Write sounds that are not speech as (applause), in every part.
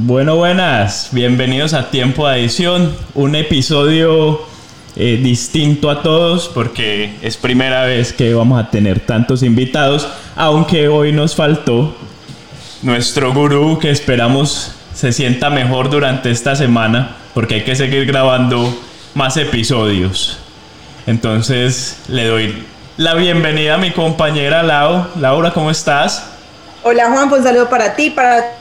Bueno, buenas, bienvenidos a Tiempo de Adición, un episodio eh, distinto a todos porque es primera vez que vamos a tener tantos invitados, aunque hoy nos faltó nuestro gurú que esperamos se sienta mejor durante esta semana porque hay que seguir grabando más episodios. Entonces le doy la bienvenida a mi compañera Lau. Laura, ¿cómo estás? Hola Juan, un saludo para ti, para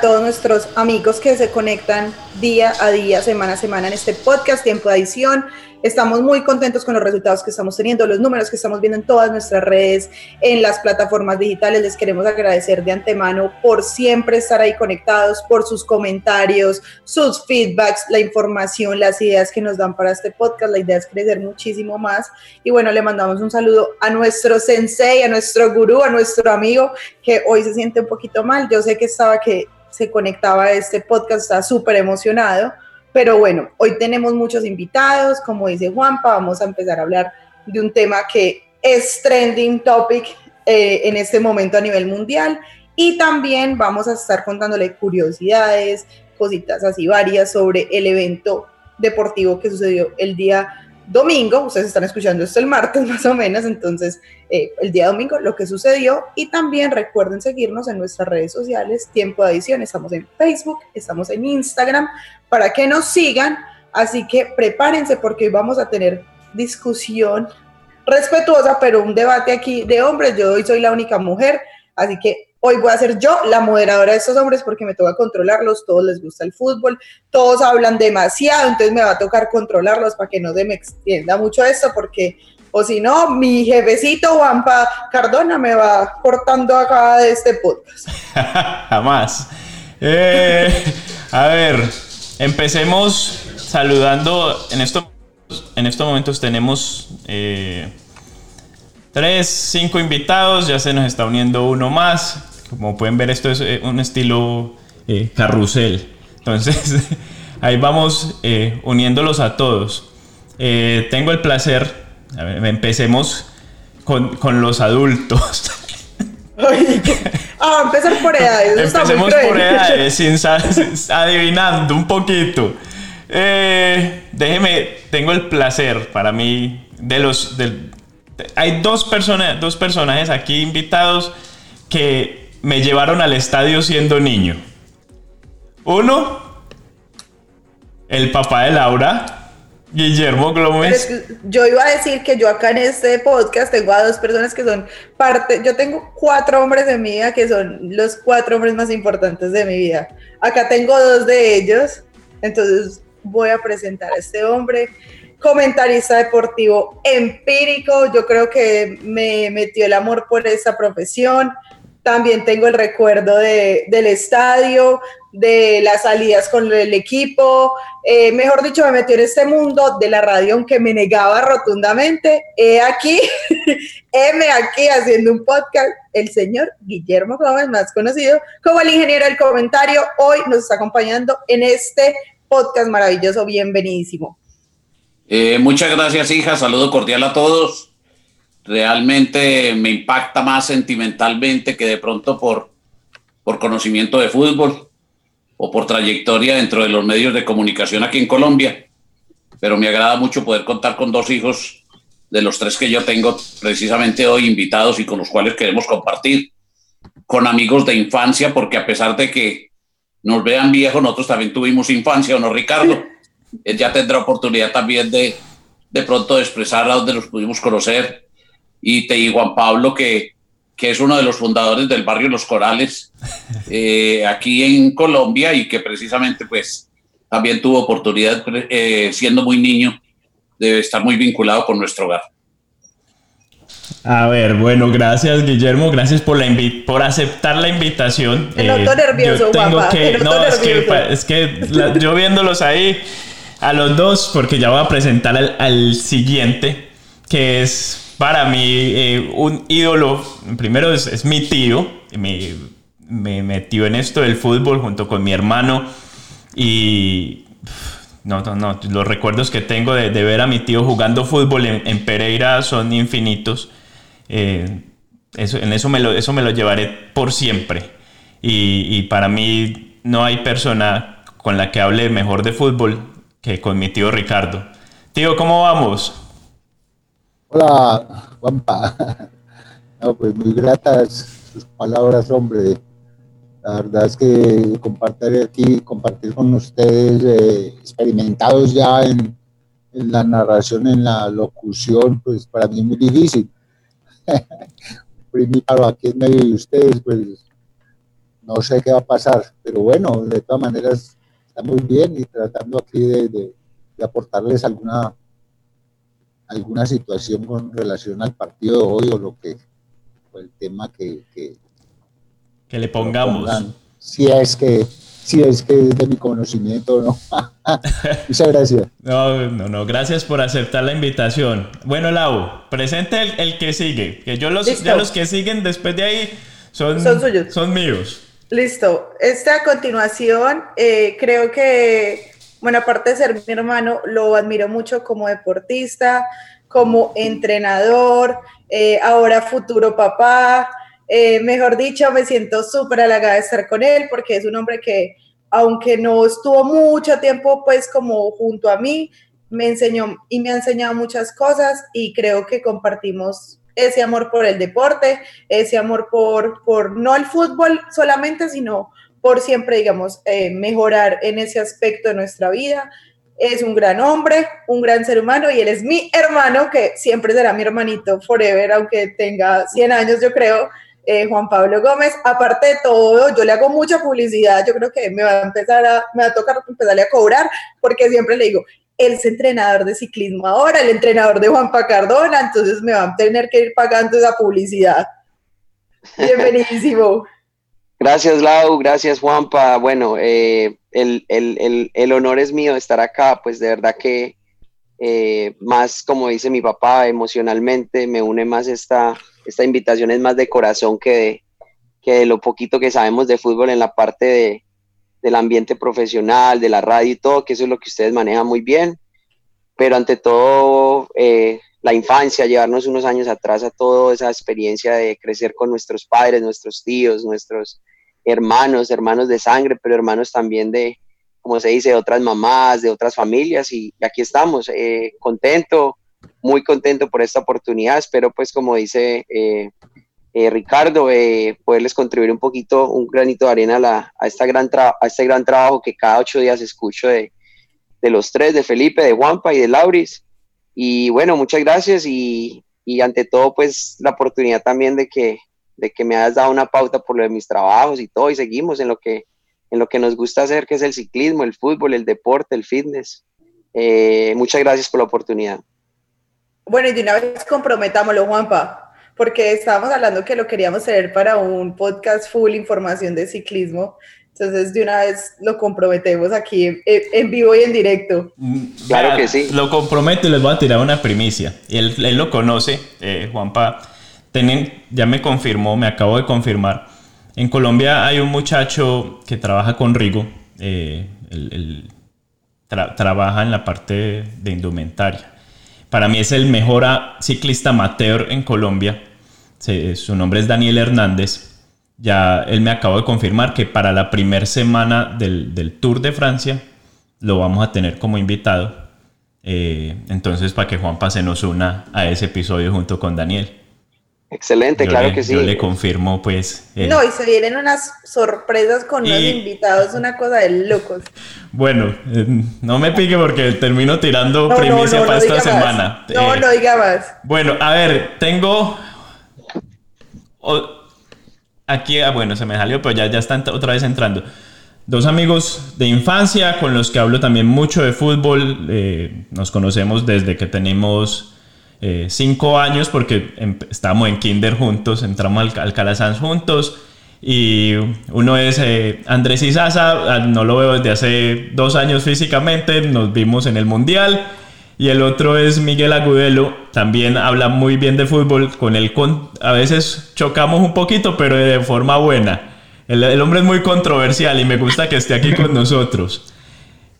todos nuestros amigos que se conectan día a día, semana a semana en este podcast, tiempo de edición. Estamos muy contentos con los resultados que estamos teniendo, los números que estamos viendo en todas nuestras redes, en las plataformas digitales. Les queremos agradecer de antemano por siempre estar ahí conectados, por sus comentarios, sus feedbacks, la información, las ideas que nos dan para este podcast. La idea es crecer muchísimo más. Y bueno, le mandamos un saludo a nuestro sensei, a nuestro gurú, a nuestro amigo que hoy se siente un poquito mal. Yo sé que estaba que se conectaba a este podcast, está súper emocionado. Pero bueno, hoy tenemos muchos invitados, como dice Juanpa, vamos a empezar a hablar de un tema que es trending topic eh, en este momento a nivel mundial. Y también vamos a estar contándole curiosidades, cositas así varias sobre el evento deportivo que sucedió el día domingo, ustedes están escuchando esto el martes (laughs) más o menos, entonces eh, el día domingo lo que sucedió. Y también recuerden seguirnos en nuestras redes sociales, Tiempo de Edición, estamos en Facebook, estamos en Instagram, para que nos sigan, así que prepárense porque hoy vamos a tener discusión respetuosa, pero un debate aquí de hombres, yo hoy soy la única mujer, así que Hoy voy a ser yo la moderadora de estos hombres porque me toca controlarlos, todos les gusta el fútbol, todos hablan demasiado, entonces me va a tocar controlarlos para que no se me extienda mucho esto porque o si no, mi jefecito Juanpa Cardona me va cortando acá de este podcast. (laughs) Jamás. Eh, a ver, empecemos saludando. En, esto, en estos momentos tenemos eh, tres, cinco invitados, ya se nos está uniendo uno más. Como pueden ver, esto es eh, un estilo eh, carrusel. Entonces, (laughs) ahí vamos eh, uniéndolos a todos. tengo el placer, empecemos con, con los adultos. (laughs) (laughs) ah, empezar por edades. Empecemos por edades, (laughs) sin, adivinando un poquito. déjeme, tengo el placer para mí de los... hay dos, personas, dos personajes aquí invitados que me llevaron al estadio siendo niño. Uno, el papá de Laura, Guillermo Gómez. yo iba a decir que yo acá en este podcast tengo a dos personas que son parte, yo tengo cuatro hombres de mi vida que son los cuatro hombres más importantes de mi vida. Acá tengo dos de ellos, entonces voy a presentar a este hombre comentarista deportivo empírico, yo creo que me metió el amor por esa profesión, también tengo el recuerdo del estadio, de las salidas con el equipo. Eh, mejor dicho, me metió en este mundo de la radio, aunque me negaba rotundamente. He aquí, (laughs) heme aquí haciendo un podcast, el señor Guillermo Gómez, más conocido como el ingeniero del comentario, hoy nos está acompañando en este podcast maravilloso. Bienvenidísimo. Eh, muchas gracias, hija. Saludo cordial a todos. Realmente me impacta más sentimentalmente que de pronto por, por conocimiento de fútbol o por trayectoria dentro de los medios de comunicación aquí en Colombia. Pero me agrada mucho poder contar con dos hijos de los tres que yo tengo precisamente hoy invitados y con los cuales queremos compartir, con amigos de infancia, porque a pesar de que nos vean viejos, nosotros también tuvimos infancia, ¿o no, Ricardo? (laughs) Él ya tendrá oportunidad también de, de pronto de expresar a donde nos pudimos conocer. Y te digo, Juan Pablo, que, que es uno de los fundadores del barrio Los Corales, (laughs) eh, aquí en Colombia, y que precisamente pues también tuvo oportunidad, eh, siendo muy niño, debe estar muy vinculado con nuestro hogar. A ver, bueno, gracias Guillermo, gracias por la por aceptar la invitación. Te noto Eh, nervioso, yo tengo guapa, que, te noto no, es que, es que la- yo viéndolos ahí a los dos, porque ya voy a presentar al, al siguiente, que es para mí eh, un ídolo. Primero es, mi tío, me, me metió en esto del fútbol junto con mi hermano y no, no, no. Los recuerdos que tengo de, ver a mi tío jugando fútbol en, en Pereira son infinitos. Eh, eso, en eso me, lo, eso me lo llevaré por siempre. Y, y para mí no hay persona con la que hable mejor de fútbol que con mi tío Ricardo. Tío, ¿cómo vamos? Hola, Juanpa. No, pues muy gratas sus palabras, hombre. La verdad es que compartir aquí, compartir con ustedes, eh, experimentados ya en, la narración, en la locución, pues para mí es muy difícil. (laughs) Primero aquí en medio de ustedes, pues no sé qué va a pasar, pero bueno, de todas maneras está muy bien y tratando aquí de aportarles alguna alguna situación con relación al partido de hoy o lo que o el tema que, que Que le pongamos. si es que si es que es de mi conocimiento o no (laughs) muchas gracias No, no, no, gracias por aceptar la invitación. Bueno, Lau, presente el, el que sigue, que yo los, Listo. ya los que siguen después de ahí son, Son suyos. son míos. Listo. Esta a continuación, eh, creo que, bueno, aparte de ser mi hermano, lo admiro mucho como deportista, como entrenador, eh, ahora futuro papá. Eh, mejor dicho, me siento súper halagada de estar con él porque es un hombre que, aunque no estuvo mucho tiempo, pues como junto a mí, me enseñó y me ha enseñado muchas cosas y creo que compartimos ese amor por el deporte, ese amor por, por no el fútbol solamente, sino por siempre, digamos, eh, mejorar en ese aspecto de nuestra vida. Es un gran hombre, un gran ser humano y él es mi hermano, que siempre será mi hermanito forever, aunque tenga 100 años, yo creo, eh, Juan Pablo Gómez. Aparte de todo, yo le hago mucha publicidad, yo creo que me va a empezar a, me va a tocar empezarle a cobrar, porque siempre le digo, él es entrenador de ciclismo ahora, el entrenador de Juanpa Cardona, entonces me van a tener que ir pagando esa publicidad. (laughs) Bienvenidísimo. Gracias, Lau, gracias, Juanpa. Bueno, eh, el, el- el- el honor es mío estar acá, pues de verdad que eh, más, como dice mi papá, emocionalmente me une más esta, esta invitación, es más de corazón que de, que lo poquito que sabemos de fútbol en la parte de, del ambiente profesional, de la radio y todo, que eso es lo que ustedes manejan muy bien. Pero ante todo, eh, la infancia, llevarnos unos años atrás a toda esa experiencia de crecer con nuestros padres, nuestros tíos, nuestros hermanos, hermanos de sangre, pero hermanos también de, como se dice, de otras mamás, de otras familias. Y, aquí estamos, eh, contento, muy contento por esta oportunidad. Espero, pues, como dice eh, eh, Ricardo, poderles contribuir un poquito, un granito de arena a, esta gran a este gran trabajo que cada ocho días escucho de, de los tres, de Felipe, de Juanpa y de Lauris. Y bueno, muchas gracias y, y ante todo, pues la oportunidad también de que, de que me hayas dado una pauta por lo de mis trabajos y todo y seguimos en lo que, en lo que nos gusta hacer, que es el ciclismo, el fútbol, el deporte, el fitness. Eh, muchas gracias por la oportunidad. Bueno, y de una vez comprometámoslo, Juanpa, porque estábamos hablando que lo queríamos hacer para un podcast full información de ciclismo. Entonces, de una vez lo comprometemos aquí en, en vivo y en directo. Claro que sí. Lo comprometo y les voy a tirar una primicia. Y él, él lo conoce, eh, Juanpa. Tienen, ya me confirmó, me acabo de confirmar. En Colombia hay un muchacho que trabaja con Rigo, eh, el, trabaja en la parte de indumentaria. Para mí es el mejor ciclista amateur en Colombia. su nombre es Daniel Hernández. Ya él me acaba de confirmar que para la primera semana del, Tour de Francia lo vamos a tener como invitado. Eh, entonces, para que Juanpa se nos una a ese episodio junto con Daniel. Excelente, claro que sí. Yo le confirmo, pues. No, y se vienen unas sorpresas con los invitados, una cosa de locos. Bueno, eh, no me pique porque termino tirando primicia para esta semana. No, no diga más. Bueno, a ver, tengo. Aquí, ah, bueno, se me salió, pero ya, ya están otra vez entrando. Dos amigos de infancia con los que hablo también mucho de fútbol. Eh, nos conocemos desde que tenemos eh, cinco años porque em, estamos en kinder juntos, entramos al, Calazans juntos y uno es eh, Andrés Izaza, ah, no lo veo desde hace dos años físicamente, nos vimos en el Mundial y el otro es Miguel Agudelo, también habla muy bien de fútbol, con él a veces chocamos un poquito pero de forma buena. el hombre es muy controversial y me gusta que esté aquí con (laughs) nosotros.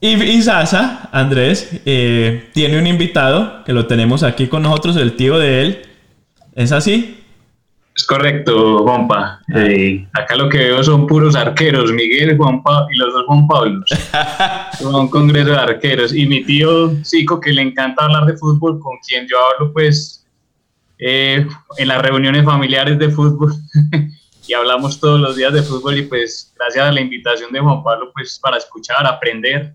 Y, Sasa, Andrés, eh, tiene un invitado que lo tenemos aquí con nosotros, el tío de él. ¿Es así? Es correcto, Juanpa. Eh, acá lo que veo son puros arqueros, Miguel, Juanpa y los dos Juan Pablos. (laughs) un congreso de arqueros. Y mi tío Zico, que le encanta hablar de fútbol, con quien yo hablo pues eh, en las reuniones familiares de fútbol. (laughs) y hablamos todos los días de fútbol y pues gracias a la invitación de Juan Pablo pues para escuchar, aprender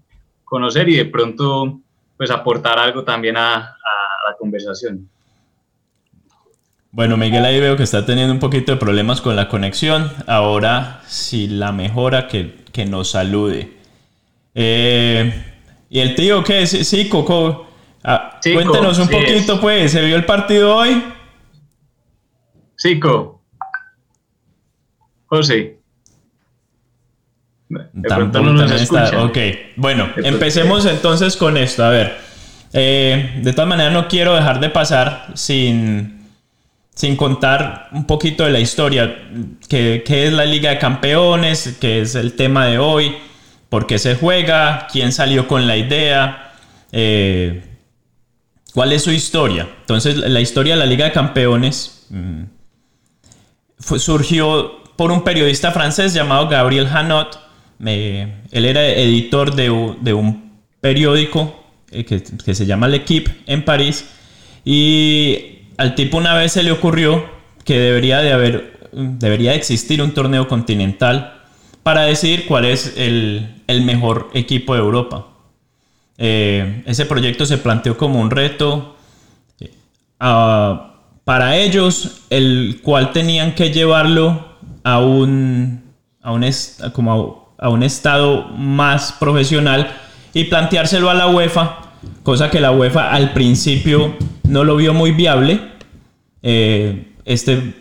conocer y de pronto pues aportar algo también a, la conversación. Bueno, Miguel ahí veo que está teniendo un poquito de problemas con la conexión. Ahora, si la mejora, que, nos salude. Eh, ¿Y el tío qué es? Sí, Coco. Ah, cuéntenos un poquito, pues. ¿Se vio el partido hoy? Cico. José. Ok, bueno, empecemos entonces con esto. A ver, eh, de todas maneras no quiero dejar de pasar sin, sin contar un poquito de la historia, qué, es la Liga de Campeones, qué es el tema de hoy, por qué se juega, quién salió con la idea, eh, cuál es su historia. Entonces, la historia de la Liga de Campeones mm, surgió por un periodista francés llamado Gabriel Hanot, él era editor de, un periódico eh, que, se llama L'Equipe en París y al tipo una vez se le ocurrió que debería de haber, debería existir un torneo continental para decidir cuál es el, mejor equipo de Europa. Eh, ese proyecto se planteó como un reto eh, para ellos, el cual tenían que llevarlo a un, a un como a un estado más profesional y planteárselo a la UEFA, cosa que la UEFA al principio no lo vio muy viable. Eh, este,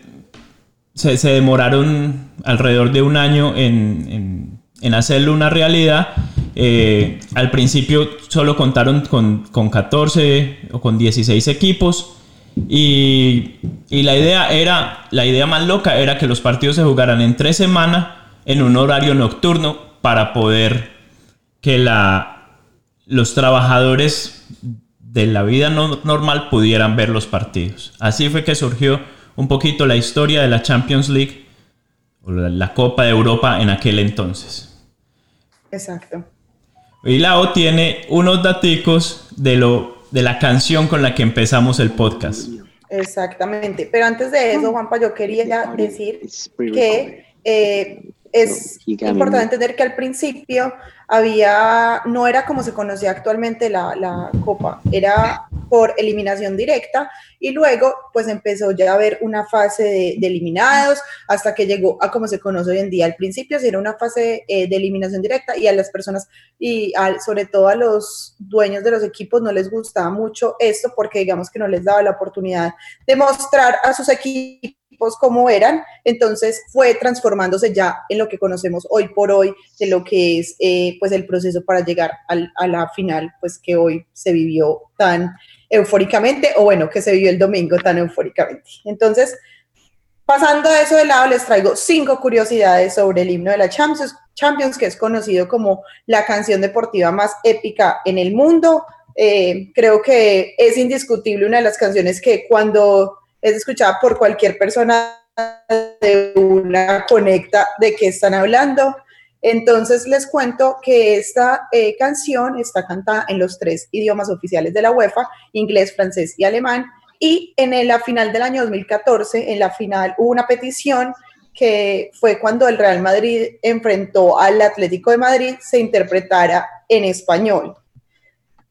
se, demoraron alrededor de un año en, hacerlo una realidad. Eh, al principio solo contaron con, 14 o con 16 equipos. Y, y, la idea era, la idea más loca era que los partidos se jugaran en tres semanas en un horario nocturno para poder que la, los trabajadores de la vida normal pudieran ver los partidos. Así fue que surgió un poquito la historia de la Champions League o la, Copa de Europa en aquel entonces. Exacto. Y Lao tiene unos daticos de, lo, de la canción con la que empezamos el podcast. Exactamente. Pero antes de eso, Juanpa, yo quería decir que eh, es importante entender que al principio había, no era como se conocía actualmente la, la, Copa, era por eliminación directa y luego pues empezó ya a haber una fase de, eliminados hasta que llegó a como se conoce hoy en día. Al principio sí era una fase eh, de eliminación directa y a las personas y sobre todo a los dueños de los equipos no les gustaba mucho esto porque digamos que no les daba la oportunidad de mostrar a sus equipos como eran, entonces fue transformándose ya en lo que conocemos hoy por hoy de lo que es eh, pues el proceso para llegar a la final, pues que hoy se vivió tan eufóricamente, o bueno, que se vivió el domingo tan eufóricamente. Entonces, pasando a eso de lado, les traigo cinco curiosidades sobre el himno de la Champions, Champions, que es conocido como la canción deportiva más épica en el mundo. Eh, creo que es indiscutible una de las canciones que cuando es escuchada por cualquier persona de una conecta de qué están hablando. Entonces les cuento que esta eh, canción está cantada en los tres idiomas oficiales de la UEFA, inglés, francés y alemán. Y en la final del año 2014, en la final hubo una petición que fue cuando el Real Madrid enfrentó al Atlético de Madrid, se interpretara en español.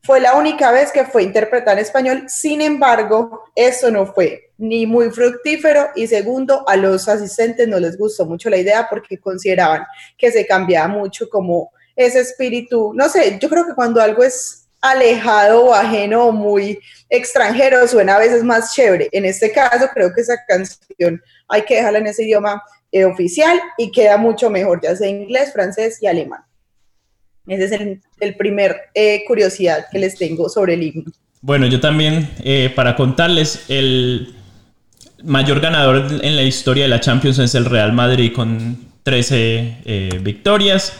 Fue la única vez que fue interpretada en español, sin embargo, eso no fue ni muy fructífero y segundo, a los asistentes no les gustó mucho la idea porque consideraban que se cambiaba mucho como ese espíritu, no sé, yo creo que cuando algo es alejado o ajeno o muy extranjero suena a veces más chévere. En este caso creo que esa canción hay que dejarla en ese idioma eh, oficial y queda mucho mejor, ya sea inglés, francés y alemán. Ese es el, primer eh, curiosidad que les tengo sobre el himno. Bueno, yo también, eh, para contarles, el mayor ganador en la historia de la Champions es el Real Madrid con 13 victorias.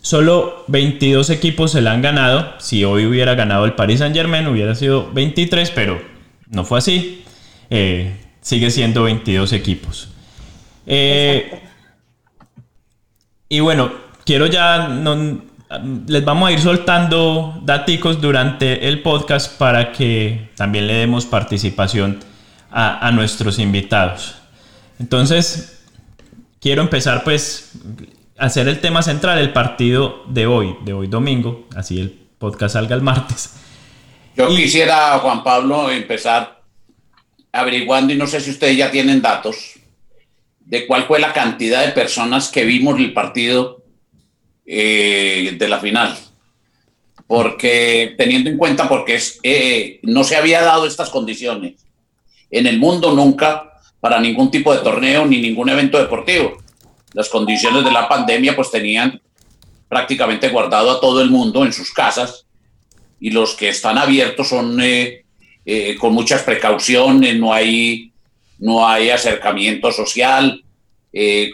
Solo 22 equipos se la han ganado. Si hoy hubiera ganado el Paris Saint Germain hubiera sido 23, pero no fue así. sigue siendo 22 equipos. y bueno, quiero ya les vamos a ir soltando datos durante el podcast para que también le demos participación a, nuestros invitados. Entonces, quiero empezar pues a hacer el tema central, el partido de hoy, de hoy domingo, así el podcast salga el martes. Yo quisiera, Juan Pablo, empezar averiguando, y no sé si ustedes ya tienen datos, de cuál fue la cantidad de personas que vimos el partido eh, de la final. Porque teniendo en cuenta, porque es, eh, no se había dado estas condiciones en el mundo nunca para ningún tipo de torneo ni ningún evento deportivo. Las condiciones de la pandemia pues tenían prácticamente guardado a todo el mundo en sus casas y los que están abiertos son eh, con muchas precauciones, no hay, no hay acercamiento social,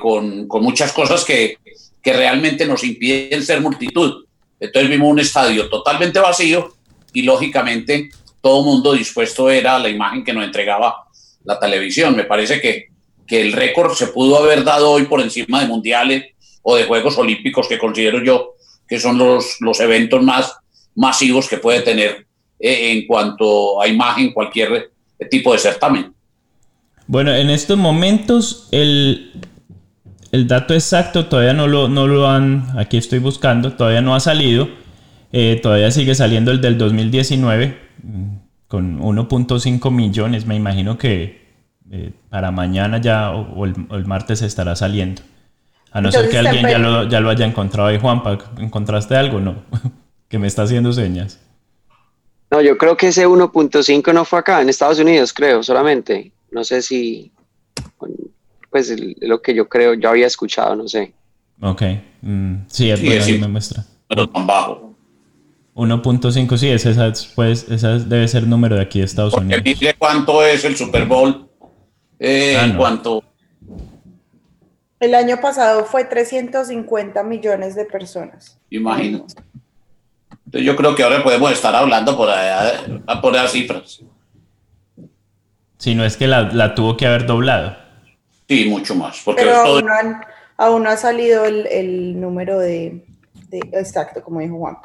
con, con, muchas cosas que, que realmente nos impiden ser multitud. Entonces vimos un estadio totalmente vacío y lógicamente todo mundo dispuesto era a la imagen que nos entregaba la televisión. Me parece que, que el récord se pudo haber dado hoy por encima de mundiales o de Juegos Olímpicos, que considero yo que son los, los eventos más masivos que puede tener eh, en cuanto a imagen cualquier tipo de certamen. Bueno, en estos momentos el, el dato exacto todavía no lo, no lo han, aquí estoy buscando, todavía no ha salido. Eh, todavía sigue saliendo el del 2019 mm, con 1.5 millones. Me imagino que eh, para mañana ya o, el, martes estará saliendo. A no ser que alguien ya lo, ya lo haya encontrado ahí, Juanpa. ¿Encontraste algo? No. (laughs) que me está haciendo señas. No, yo creo que ese 1.5 no fue acá, en Estados Unidos, creo, solamente. No sé si pues lo que yo creo, yo había escuchado, no sé. Ok, mm, sí, ahí me muestra. Pero tan bajo. 1.5, sí, esa, pues, esa debe ser el número de aquí de Estados Porque Unidos. Dice cuánto es el Super Bowl, eh, ah, cuánto... El año pasado fue 350 millones de personas. Imagínate. Entonces yo creo que ahora podemos estar hablando por, allá, por las cifras. Si no es que la, la tuvo que haber doblado. Sí, mucho más. Porque Pero aún, no ha salido el, número de, exacto, como dijo Juan.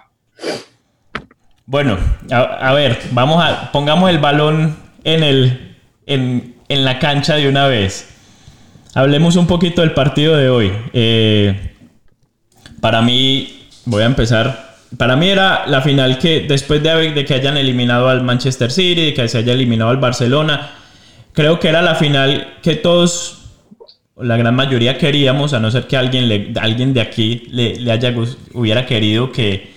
Bueno, a, ver, vamos a pongamos el balón en el en, la cancha de una vez. Hablemos un poquito del partido de hoy. Eh, para mí, voy a empezar. Para mí era la final que después de, de que hayan eliminado al Manchester City, de que se haya eliminado al Barcelona, creo que era la final que todos la gran mayoría queríamos, a no ser que alguien, le, alguien de aquí le, haya, hubiera querido que,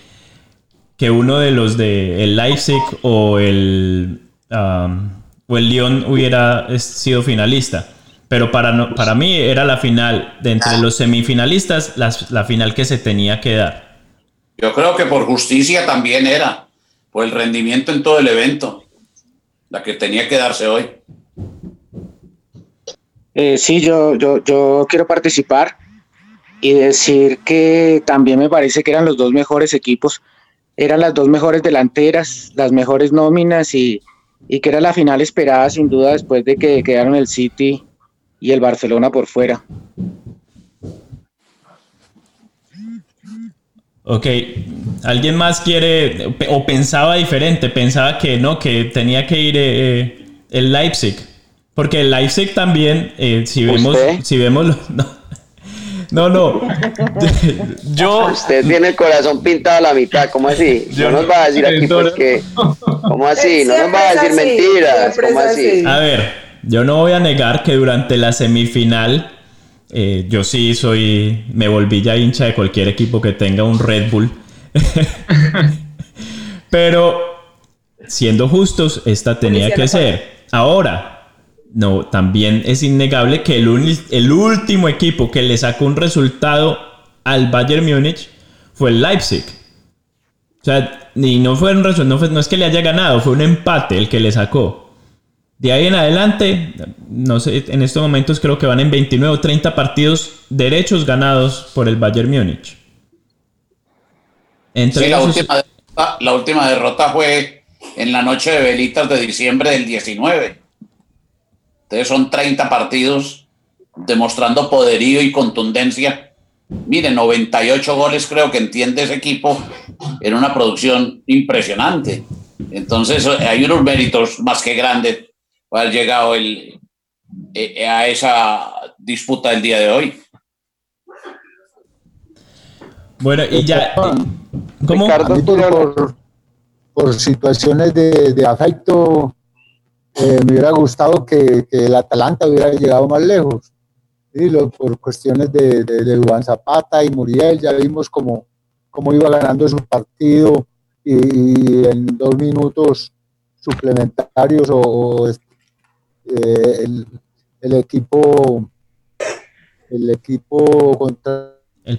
que uno de los de el Leipzig o el, o el Lyon hubiera sido finalista. Pero para, para mí era la final, de entre los semifinalistas, la final que se tenía que dar. Yo creo que por justicia también era, por el rendimiento en todo el evento, la que tenía que darse hoy. Eh, sí, yo, yo, yo quiero participar. y decir que también me parece que eran los dos mejores equipos, eran las dos mejores delanteras, las mejores nóminas y, y que era la final esperada sin duda después de que quedaron el City y el Barcelona por fuera. Ok, ¿alguien más quiere o pensaba diferente? Pensaba que no, que tenía que ir eh, eh, el Leipzig. Porque el Leipzig también, eh, si vemos, si vemos, (laughs) no, no, (laughs) yo. Usted tiene el corazón pintado a la mitad, ¿cómo así? no nos va a decir aquí pues que, ¿cómo así? No nos va a decir mentiras, ¿cómo así? A ver, yo no voy a negar que durante la semifinal eh, yo sí soy, me volví ya hincha de cualquier equipo que tenga un Red Bull. (laughs) Pero siendo justos, esta tenía que ser. Ahora, no, también es innegable que el, el último equipo que le sacó un resultado al Bayern Múnich fue el Leipzig. O sea, y no fue un no, no es que le haya ganado, fue un empate el que le sacó. De ahí en adelante, no sé, en estos momentos creo que van en 29 o 30 partidos derechos ganados por el Bayern Múnich. sí, la, última derrota, la última derrota fue en la noche de velitas de diciembre del 19. Entonces son 30 partidos demostrando poderío y contundencia. Miren, 98 goles creo que entiende ese equipo en una producción impresionante. Entonces hay unos méritos más que grandes haber llegado el, eh, a esa disputa del día de hoy. Bueno, y ya. ¿Cómo? Por, por, situaciones de, de afecto, eh, me hubiera gustado que, que, el Atalanta hubiera llegado más lejos. y Lo, por cuestiones de, de, Juan Zapata y Muriel, ya vimos cómo, cómo iba ganando su partido y, y en dos minutos suplementarios o, eh, el, equipo el equipo contra el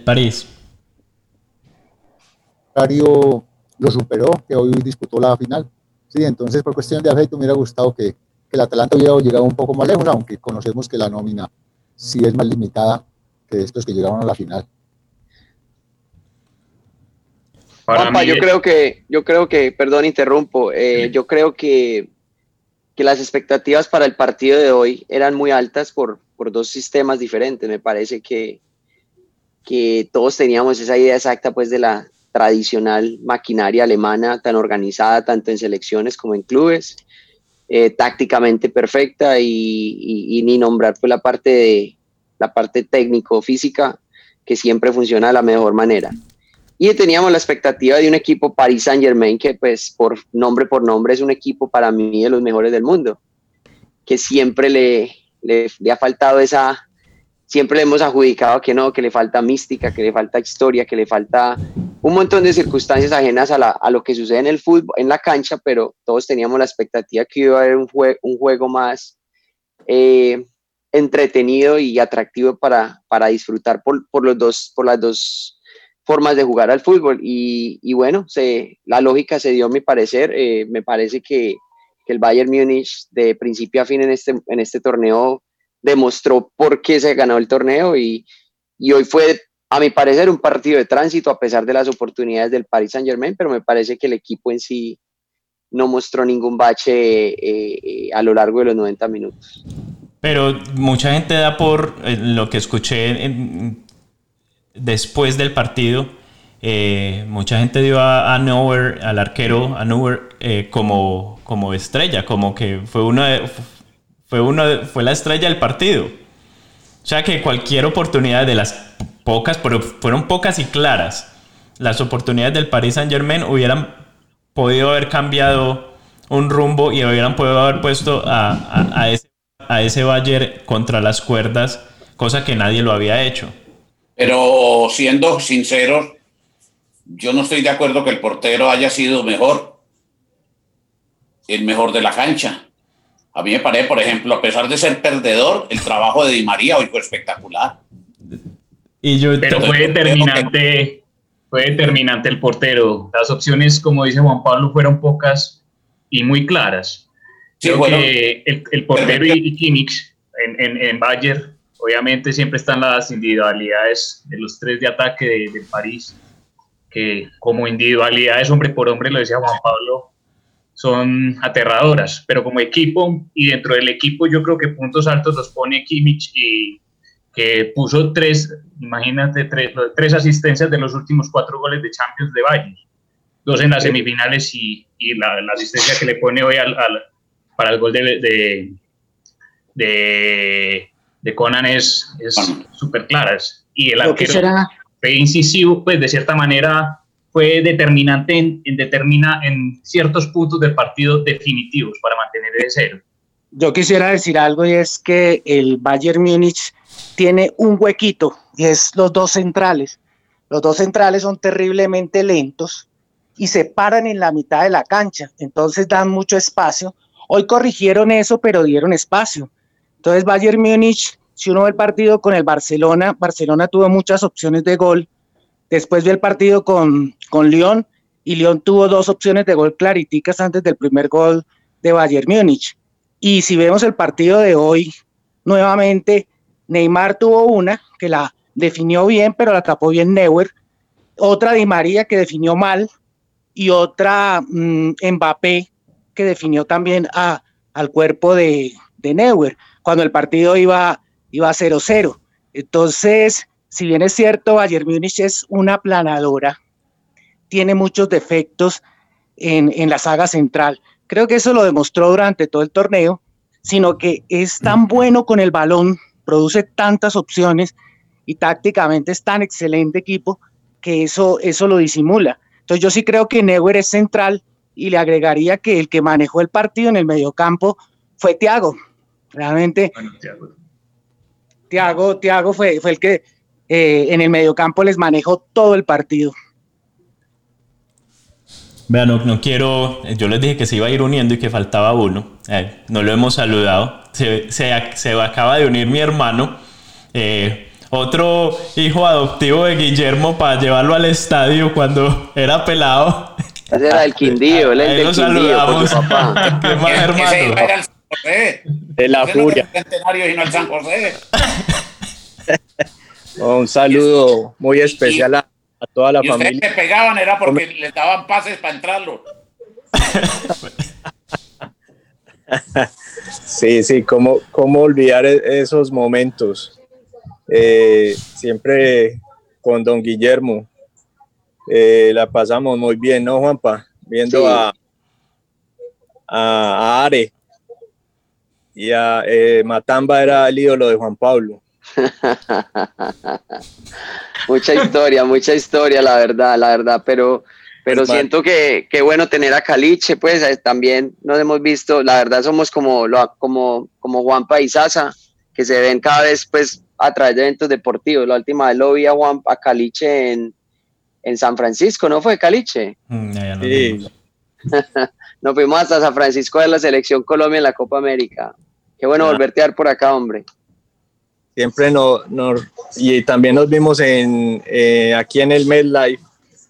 París lo superó, que hoy disputó la final. Sí, entonces por cuestión de afecto me hubiera gustado que, que el Atalanta hubiera llegado un poco más lejos, aunque conocemos que la nómina sí es más limitada que estos que llegaron a la final. Juanpa, yo creo que, yo creo que, perdón, interrumpo, eh, yo creo que que las expectativas para el partido de hoy eran muy altas por, por dos sistemas diferentes. Me parece que, que todos teníamos esa idea exacta pues de la tradicional maquinaria alemana tan organizada tanto en selecciones como en clubes, eh, tácticamente perfecta y, ni nombrar pues la parte de la parte técnico-física que siempre funciona de la mejor manera. Y teníamos la expectativa de un equipo Paris Saint Germain que pues por nombre por nombre es un equipo para mí de los mejores del mundo, que siempre le, le, ha faltado esa, siempre le hemos adjudicado que no, que le falta mística, que le falta historia, que le falta un montón de circunstancias ajenas a, la, a lo que sucede en el fútbol, en la cancha, pero todos teníamos la expectativa que iba a haber un, un juego más eh, entretenido y atractivo para, para disfrutar por, por, los dos, por las dos formas de jugar al fútbol. Y, bueno, se, la lógica se dio a mi parecer. Eh, me parece que, el Bayern Múnich de principio a fin en este, en este torneo demostró por qué se ganó el torneo y, hoy fue, a mi parecer, un partido de tránsito a pesar de las oportunidades del Paris Saint Germain, pero me parece que el equipo en sí no mostró ningún bache eh, eh, a lo largo de los 90 minutos. Pero mucha gente da por lo que escuché después del partido, eh, mucha gente dio a, a al arquero, a eh, como, como estrella, como que fue, uno fue, uno fue la estrella del partido. O sea que cualquier oportunidad de las pocas, pero fueron pocas y claras, las oportunidades del Paris Saint Germain hubieran podido haber cambiado un rumbo y hubieran podido haber puesto a, a, ese, a ese Bayern contra las cuerdas, cosa que nadie lo había hecho. Pero siendo sincero, yo no estoy de acuerdo que el portero haya sido mejor, el mejor de la cancha. A mí me parece, por ejemplo, a pesar de ser perdedor, el trabajo de Di María hoy fue espectacular. Y yo Pero fue determinante, fue determinante el portero. Las opciones, como dice Juan Pablo, fueron pocas y muy claras. Sí, Creo que el, portero y, Kimmich en, en, en Bayern obviamente siempre están las individualidades de los tres de ataque de, de París, que como individualidades hombre por hombre, lo decía Juan Pablo, son aterradoras, pero como equipo y dentro del equipo yo creo que puntos altos los pone Kimmich y que puso tres, imagínate, tres, tres asistencias de los últimos cuatro goles de Champions de Bayern, dos en las semifinales y, y la, la, asistencia que le pone hoy al, al, para el gol de, de, de, de Conan es súper clara. Y el arquero fue incisivo, pues de cierta manera fue determinante en, en, determina, en ciertos puntos del partido definitivos para mantener el cero. Yo quisiera decir algo y es que el Bayern Múnich tiene un huequito y es los dos centrales. Los dos centrales son terriblemente lentos y se paran en la mitad de la cancha, entonces dan mucho espacio. Hoy corrigieron eso, pero dieron espacio. Entonces Bayern Múnich, si uno ve el partido con el Barcelona, Barcelona tuvo muchas opciones de gol, Después vi el partido con, con Lyon y Lyon tuvo dos opciones de gol clariticas antes del primer gol de Bayern Múnich. Y si vemos el partido de hoy, nuevamente Neymar tuvo una que la definió bien, pero la tapó bien Neuer. Otra Di María que definió mal y otra mmm, Mbappé que definió también a, al cuerpo de, de Neuer cuando el partido iba, iba 0-0. Entonces, si bien es cierto, Bayern Múnich es una planadora, tiene muchos defectos en, en, la saga central. Creo que eso lo demostró durante todo el torneo, sino que es tan bueno con el balón, produce tantas opciones y tácticamente es tan excelente equipo que eso, eso lo disimula. Entonces yo sí creo que Neuer es central y le agregaría que el que manejó el partido en el mediocampo fue Thiago. Realmente, bueno, Thiago. Thiago, Thiago fue, fue el que eh, en el mediocampo les manejó todo el partido. Vean, no, no, quiero, yo les dije que se iba a ir uniendo y que faltaba uno, eh, no lo hemos saludado, se, se, se, acaba de unir mi hermano, eh, otro hijo adoptivo de Guillermo para llevarlo al estadio cuando era pelado. Ese era el Quindío, el del Quindío con su papá. (laughs) ¿Qué más, hermano? De la furia. y no el San José. (laughs) Un saludo muy especial a, a toda la y familia. ustedes se pegaban era porque les daban pases para entrarlo. (laughs) sí, sí, ¿cómo, cómo olvidar esos momentos? Eh, siempre con don Guillermo eh, la pasamos muy bien, ¿no, Juanpa? Viendo sí. a, a, a, Are y a eh, Matamba era el ídolo de Juan Pablo. (laughs) mucha historia, mucha historia, la verdad, la verdad, pero, pero siento que, que bueno tener a Caliche, pues eh, también nos hemos visto, la verdad somos como, como, como Juanpa y Sasa, que se ven cada vez pues a través de eventos deportivos. La última vez lo vi a, Juan, a Caliche en, en San Francisco, ¿no fue Caliche? Mm, ya, ya no Sí. (laughs) Nos fuimos hasta San Francisco de la Selección Colombia en la Copa América. Qué bueno Ah. volverte a ver por acá, hombre. Siempre nos, nos y también nos vimos en eh, aquí en el MedLife,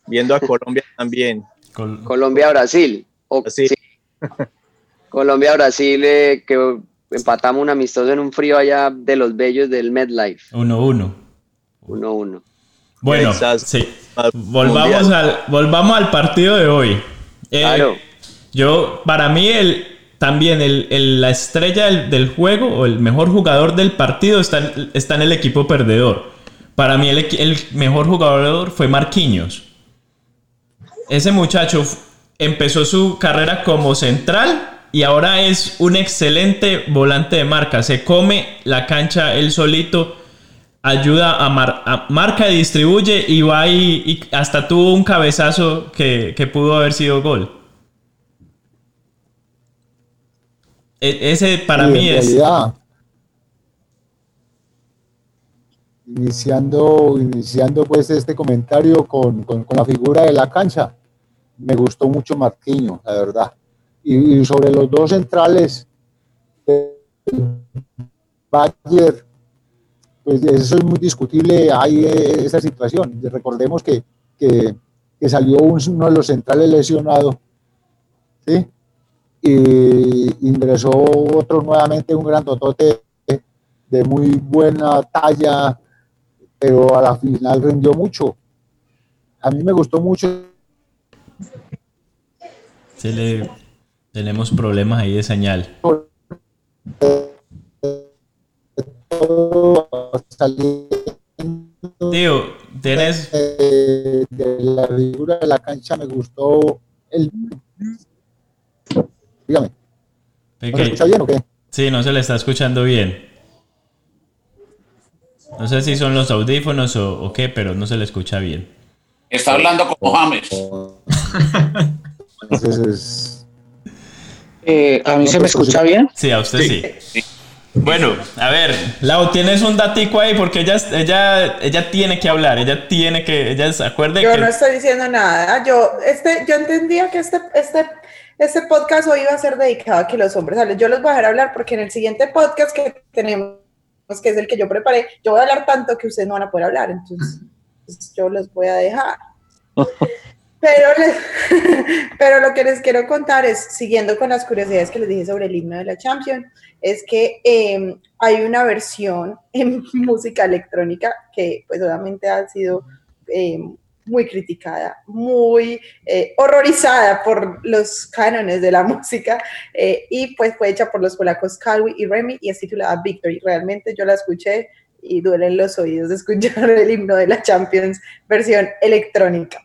viendo a (laughs) Colombia también. Col Colombia-Brasil. Sí. (laughs) Sí. Colombia-Brasil, eh, que empatamos un amistoso en un frío allá de los bellos del MedLife. 1-1. 1-1. Bueno, Quizás sí. más Volvamos mundial. al, volvamos al partido de hoy. Eh, Claro. Yo, para mí, el, también la estrella del, juego o el mejor jugador del partido está, en- está en el equipo perdedor. Para mí, el, mejor jugador fue Marquinhos. Ese muchacho empezó su carrera como central y ahora es un excelente volante de marca. Se come la cancha él solito, ayuda a, mar- a- marca y distribuye y va y, y hasta tuvo un cabezazo que, que pudo haber sido gol. E- ese para mí en es... realidad, iniciando, iniciando pues este comentario con, con- con la figura de la cancha, me gustó mucho Marquinhos, la verdad. Y, y sobre los dos centrales, Bayern, pues eso es muy discutible, hay eh, esa situación. Recordemos que, que, que salió un- uno de los centrales lesionado, ¿sí? Y ingresó otro nuevamente, un gran totote de muy buena talla, pero a la final rindió mucho. A mí me gustó mucho. Se le, tenemos problemas ahí de señal. Tío, tienes. De, de la figura de la cancha me gustó el. Dígame. ¿No se escucha bien o qué? Sí, no se le está escuchando bien. No sé si son los audífonos o, o qué, pero no se le escucha bien. Está hablando como James. (laughs) Entonces, Eh, ¿A mí se me escucha bien? Sí, a usted sí. Bueno, a ver, Lau, tienes un datico ahí porque ella, ella, ella tiene que hablar, ella tiene que, ella se acuerde Yo que... no estoy diciendo nada. Yo, este, yo entendía que este, este, este podcast hoy iba a ser dedicado a que los hombres hablen. Yo los voy a dejar hablar porque en el siguiente podcast que tenemos, que es el que yo preparé, yo voy a hablar tanto que ustedes no van a poder hablar. Entonces, pues, yo los voy a dejar. (laughs) Pero, les- (laughs) pero lo que les quiero contar es, siguiendo con las curiosidades que les dije sobre el himno de la Champions, es que eh, hay una versión en (laughs) música electrónica que pues obviamente ha sido eh, muy criticada, muy eh, horrorizada por los cánones de la (laughs) música eh, y pues fue hecha por los polacos Calwi y Remy y es titulada Victory. Realmente yo la escuché y duelen los oídos de escuchar el himno de la Champions versión electrónica.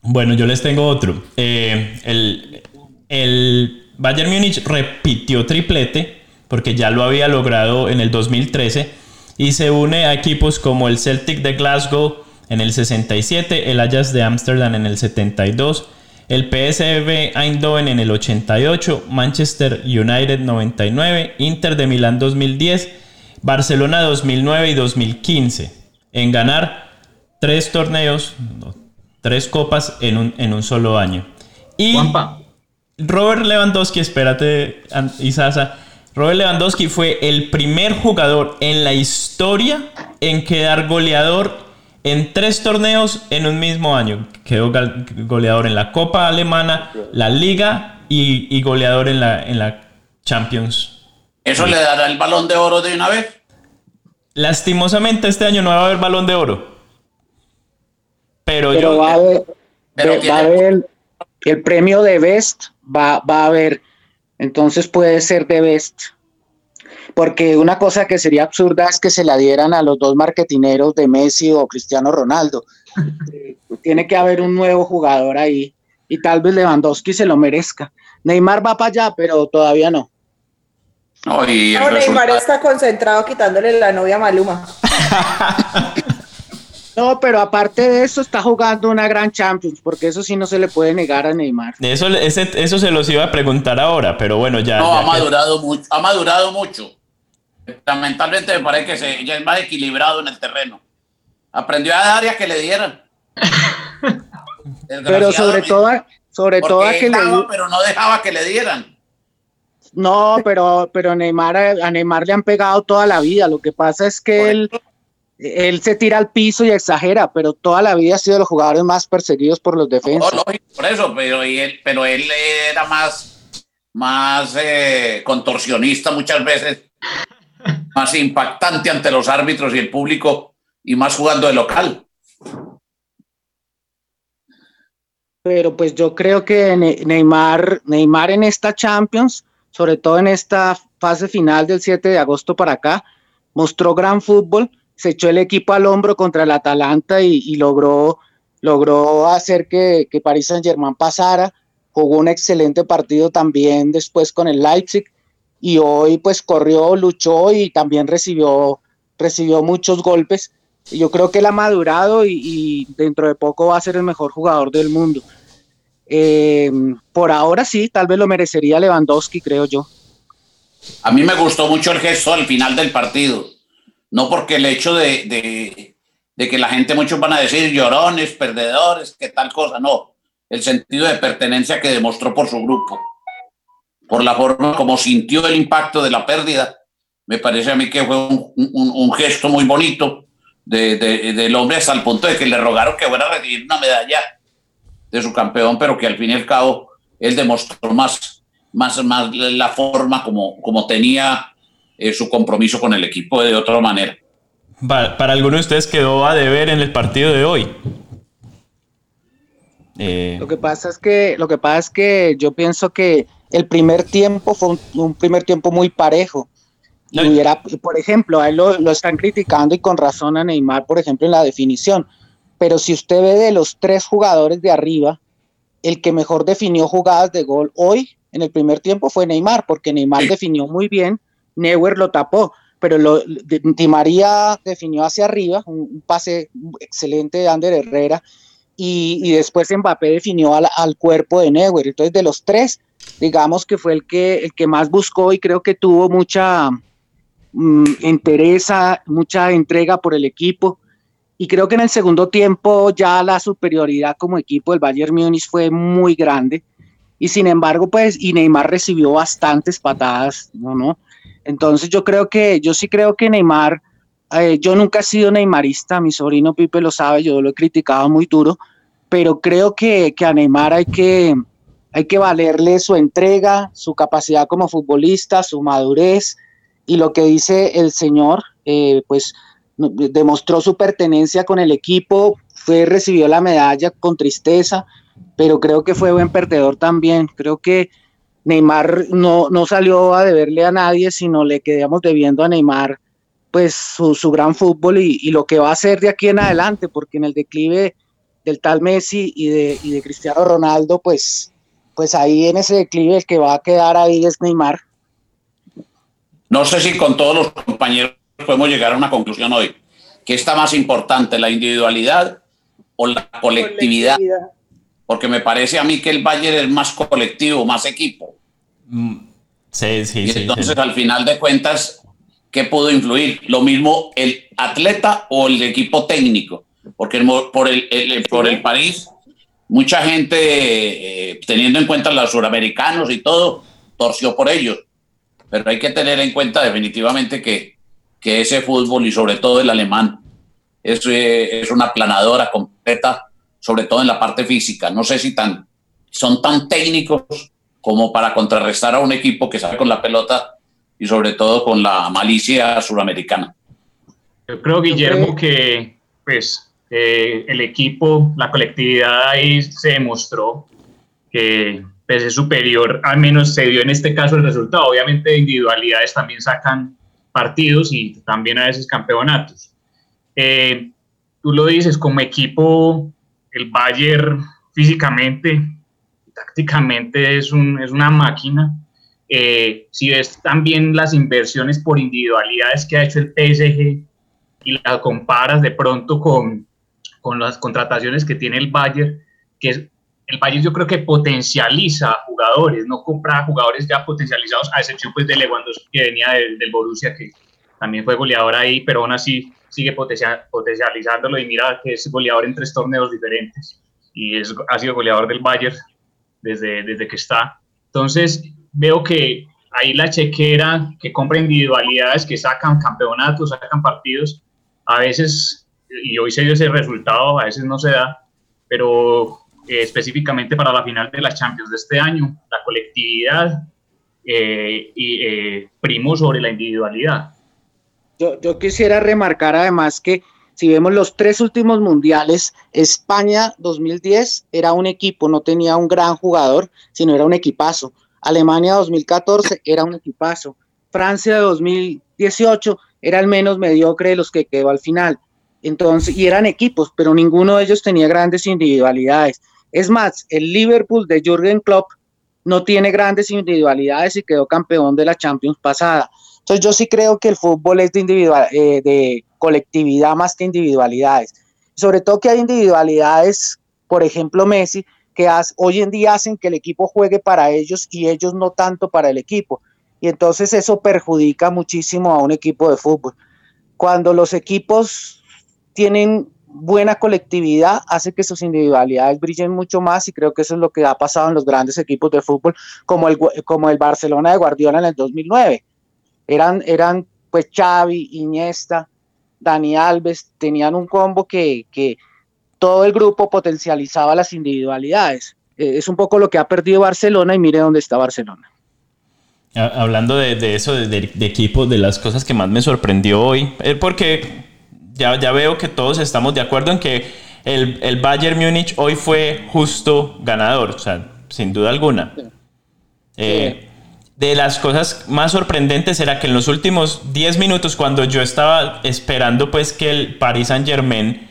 Bueno, yo les tengo otro. Eh, el, el Bayern Múnich repitió triplete porque ya lo había logrado en el 2013 y se une a equipos como el Celtic de Glasgow en el 67, el Ajax de Ámsterdam en el 72, el PSV Eindhoven en el 88, Manchester United 99, Inter de Milán 2010, Barcelona 2009 y 2015 en ganar tres torneos, tres copas en un, en un solo año. Y Robert Lewandowski, espérate, Isasa. Robert Lewandowski fue el primer jugador en la historia en quedar goleador en tres torneos en un mismo año. Quedó goleador en la Copa Alemana, la Liga y, y goleador en la, en la Champions. ¿Eso le dará el balón de oro de una vez? Lastimosamente este año no va a haber balón de oro. Pero, Pero yo... va a haber, Pero va a haber el premio de Best, va, va a haber. Entonces puede ser de Best. Porque una cosa que sería absurda es que se la dieran a los dos marketineros de Messi o Cristiano Ronaldo. Eh, (laughs) Tiene que haber un nuevo jugador ahí. Y tal vez Lewandowski se lo merezca. Neymar va para allá, pero todavía no. No, y el No, Neymar está concentrado quitándole la novia a Maluma. (laughs) No, pero aparte de eso está jugando una gran Champions, porque eso sí no se le puede negar a Neymar. Eso, ese- eso se los iba a preguntar ahora, pero bueno, ya. No, ya ha que- madurado mucho. Ha madurado mucho. Lamentablemente me parece que se, ya es más equilibrado en el terreno. Aprendió a dar y a que le dieran. (laughs) Pero sobre todo, sobre todo a que le pero no dejaba que le dieran. No, pero, pero Neymar, a Neymar le han pegado toda la vida. Lo que pasa es que él, él se tira al piso y exagera, pero toda la vida ha sido de los jugadores más perseguidos por los No, defensas. lógico, por eso, pero y él, pero él era más, más eh, contorsionista muchas veces, más impactante ante los árbitros y el público y más jugando de local. Pero pues yo creo que Ne- Neymar, Neymar en esta Champions, sobre todo en esta fase final del 7 de agosto para acá, mostró gran fútbol, se echó el equipo al hombro contra el Atalanta y, logró, logró hacer que, que Paris Saint Germain pasara, jugó un excelente partido también después con el Leipzig y hoy pues corrió, luchó y también recibió, recibió muchos golpes. Yo creo que él ha madurado y, y dentro de poco va a ser el mejor jugador del mundo. Eh, por ahora sí, tal vez lo merecería Lewandowski, creo yo. A mí me gustó mucho el gesto al final del partido. No porque el hecho de, de- de que la gente, muchos van a decir llorones, perdedores, que tal cosa. No, el sentido de pertenencia que demostró por su grupo. Por la forma como sintió el impacto de la pérdida. Me parece a mí que fue un, un- un gesto muy bonito de- de- del hombre hasta el punto de que le rogaron que fuera a recibir una medalla de su campeón, pero que al fin y al cabo él demostró más, más, más la forma como, como tenía eh, su compromiso con el equipo de otra manera. Para, para alguno de ustedes quedó a deber en el partido de hoy. Eh, lo que pasa es que lo que pasa es que yo pienso que el primer tiempo fue un, primer tiempo muy parejo. Y por ejemplo, a él lo, lo, están criticando y con razón a Neymar, por ejemplo, en la definición. Pero si usted ve de los tres jugadores de arriba, el que mejor definió jugadas de gol hoy en el primer tiempo fue Neymar, porque Neymar definió muy bien, Neuer lo tapó, pero lo, Di María definió hacia arriba, un, pase excelente de Ander Herrera, y, después Mbappé definió al, al, cuerpo de Neuer. Entonces, de los tres, digamos que fue el que, el que más buscó y creo que tuvo mucha mm, interesa, mucha entrega por el equipo. Y creo que en el segundo tiempo ya la superioridad como equipo del Bayern Múnich fue muy grande. Y sin embargo, pues, y Neymar recibió bastantes patadas, ¿no? no Entonces yo creo que, yo sí creo que Neymar, eh, yo nunca he sido neymarista, mi sobrino Pipe lo sabe, yo lo he criticado muy duro, pero creo que, que a Neymar hay que, hay que valerle su entrega, su capacidad como futbolista, su madurez y lo que dice el señor, eh, pues demostró su pertenencia con el equipo, fue, recibió la medalla con tristeza, pero creo que fue buen perdedor también. Creo que Neymar no, no salió a deberle a nadie, sino le quedamos debiendo a Neymar pues su, su gran fútbol y, y, lo que va a hacer de aquí en adelante, porque en el declive del tal Messi y de, y de Cristiano Ronaldo, pues pues ahí en ese declive el que va a quedar ahí es Neymar. No sé si con todos los compañeros podemos llegar a una conclusión hoy. ¿Qué está más importante, la individualidad o la colectividad? Porque me parece a mí que el Bayern es más colectivo, más equipo. Mm, sí, sí, y entonces, al final de cuentas, ¿qué pudo influir? Lo mismo el atleta o el equipo técnico. Porque por el, el por el París mucha gente, eh, teniendo en cuenta los suramericanos y todo, torció por ellos. Pero hay que tener en cuenta definitivamente que, que ese fútbol y sobre todo el alemán es, eh, es una planadora completa, sobre todo en la parte física. No sé si tan, son tan técnicos como para contrarrestar a un equipo que sabe con la pelota y sobre todo con la malicia suramericana. Yo creo, Guillermo, que pues eh, el equipo, la colectividad ahí se demostró que pues, es superior, al menos se dio en este caso el resultado. Obviamente individualidades también sacan partidos y también a veces campeonatos. Eh, tú lo dices, como equipo, el Bayern físicamente, tácticamente es, un, es una máquina. Eh, si ves también las inversiones por individualidades que ha hecho el PSG y la comparas de pronto con, con las contrataciones que tiene el Bayern, que es, el Bayern yo creo que potencializa jugadores, no compra jugadores ya potencializados, a excepción pues de Lewandowski que venía del, Borussia, que también fue goleador ahí, pero aún así sigue potencializándolo y mira que es goleador en tres torneos diferentes y es, ha sido goleador del Bayern desde, desde que está. Entonces veo que ahí la chequera que compra individualidades, que sacan campeonatos, sacan partidos, a veces y hoy se dio ese resultado, a veces no se da, pero eh, específicamente para la final de la Champions de este año, la colectividad eh, y, eh, primo sobre la individualidad. Yo, yo quisiera remarcar además que si vemos los tres últimos mundiales, España 2010 era un equipo, no tenía un gran jugador, sino era un equipazo. Alemania 2014 era un equipazo. Francia 2018 era el menos mediocre de los que quedó al final. Entonces, y eran equipos, pero ninguno de ellos tenía grandes individualidades. Es más, el Liverpool de Jürgen Klopp no tiene grandes individualidades y quedó campeón de la Champions pasada. Entonces, yo sí creo que el fútbol es de, eh, de colectividad más que individualidades. Sobre todo que hay individualidades, por ejemplo, Messi, que hoy en día hacen que el equipo juegue para ellos y ellos no tanto para el equipo. Y entonces eso perjudica muchísimo a un equipo de fútbol. Cuando los equipos tienen buena colectividad, hace que sus individualidades brillen mucho más y creo que eso es lo que ha pasado en los grandes equipos de fútbol como el, como el Barcelona de Guardiola en el 2009. Eran, eran pues Xavi, Iniesta, Dani Alves, tenían un combo que, que todo el grupo potencializaba las individualidades. Eh, es un poco lo que ha perdido Barcelona y mire dónde está Barcelona. Hablando de, eso, de, de, equipo, de las cosas que más me sorprendió hoy, es porque ya, ya veo que todos estamos de acuerdo en que el, el Bayern Múnich hoy fue justo ganador, o sea, sin duda alguna. Eh, de las cosas más sorprendentes era que en los últimos 10 minutos, cuando yo estaba esperando pues que el Paris Saint Germain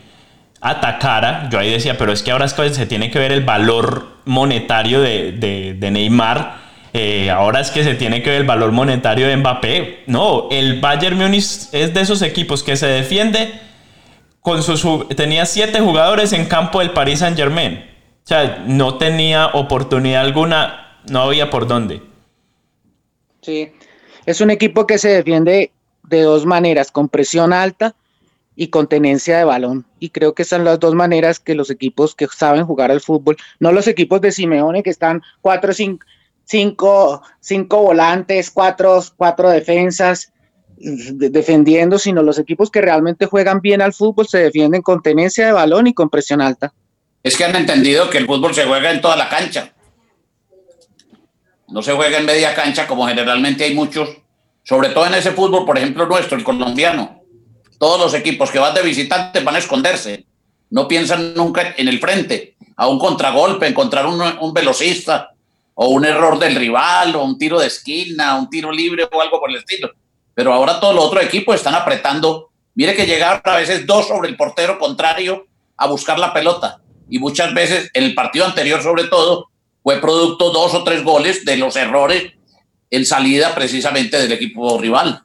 atacara, yo ahí decía, pero es que ahora se tiene que ver el valor monetario de, de, de Neymar eh, ahora es que se tiene que ver el valor monetario de Mbappé. No, el Bayern Múnich es de esos equipos que se defiende con sus tenía siete jugadores en campo del Paris Saint Germain. O sea, no tenía oportunidad alguna, no había por dónde. Sí, es un equipo que se defiende de dos maneras, con presión alta y con tenencia de balón. Y creo que son las dos maneras que los equipos que saben jugar al fútbol, no los equipos de Simeone que están cuatro o cinco cinco, cinco volantes, cuatro, cuatro defensas defendiendo, sino los equipos que realmente juegan bien al fútbol se defienden con tenencia de balón y con presión alta. Es que han entendido que el fútbol se juega en toda la cancha. No se juega en media cancha como generalmente hay muchos, sobre todo en ese fútbol, por ejemplo, nuestro, el colombiano. Todos los equipos que van de visitantes van a esconderse. No piensan nunca en el frente, a un contragolpe, encontrar un, un velocista, o un error del rival, o un tiro de esquina, un tiro libre o algo por el estilo. Pero ahora todos los otros equipos están apretando. Mire que llegaron a veces dos sobre el portero contrario a buscar la pelota. Y muchas veces, en el partido anterior sobre todo, fue producto dos o tres goles de los errores en salida precisamente del equipo rival.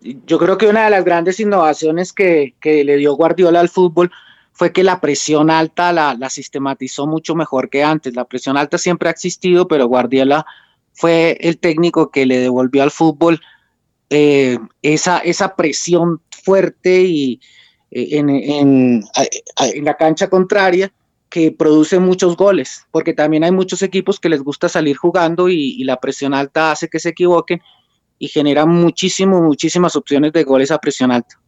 Yo creo que una de las grandes innovaciones que, que le dio Guardiola al fútbol fue que la presión alta la, sistematizó mucho mejor que antes. La presión alta siempre ha existido, pero Guardiola fue el técnico que le devolvió al fútbol eh, esa, presión fuerte y eh, en, la cancha contraria que produce muchos goles, porque también hay muchos equipos que les gusta salir jugando y, y la presión alta hace que se equivoquen y genera muchísimo, muchísimas opciones de goles a presión alta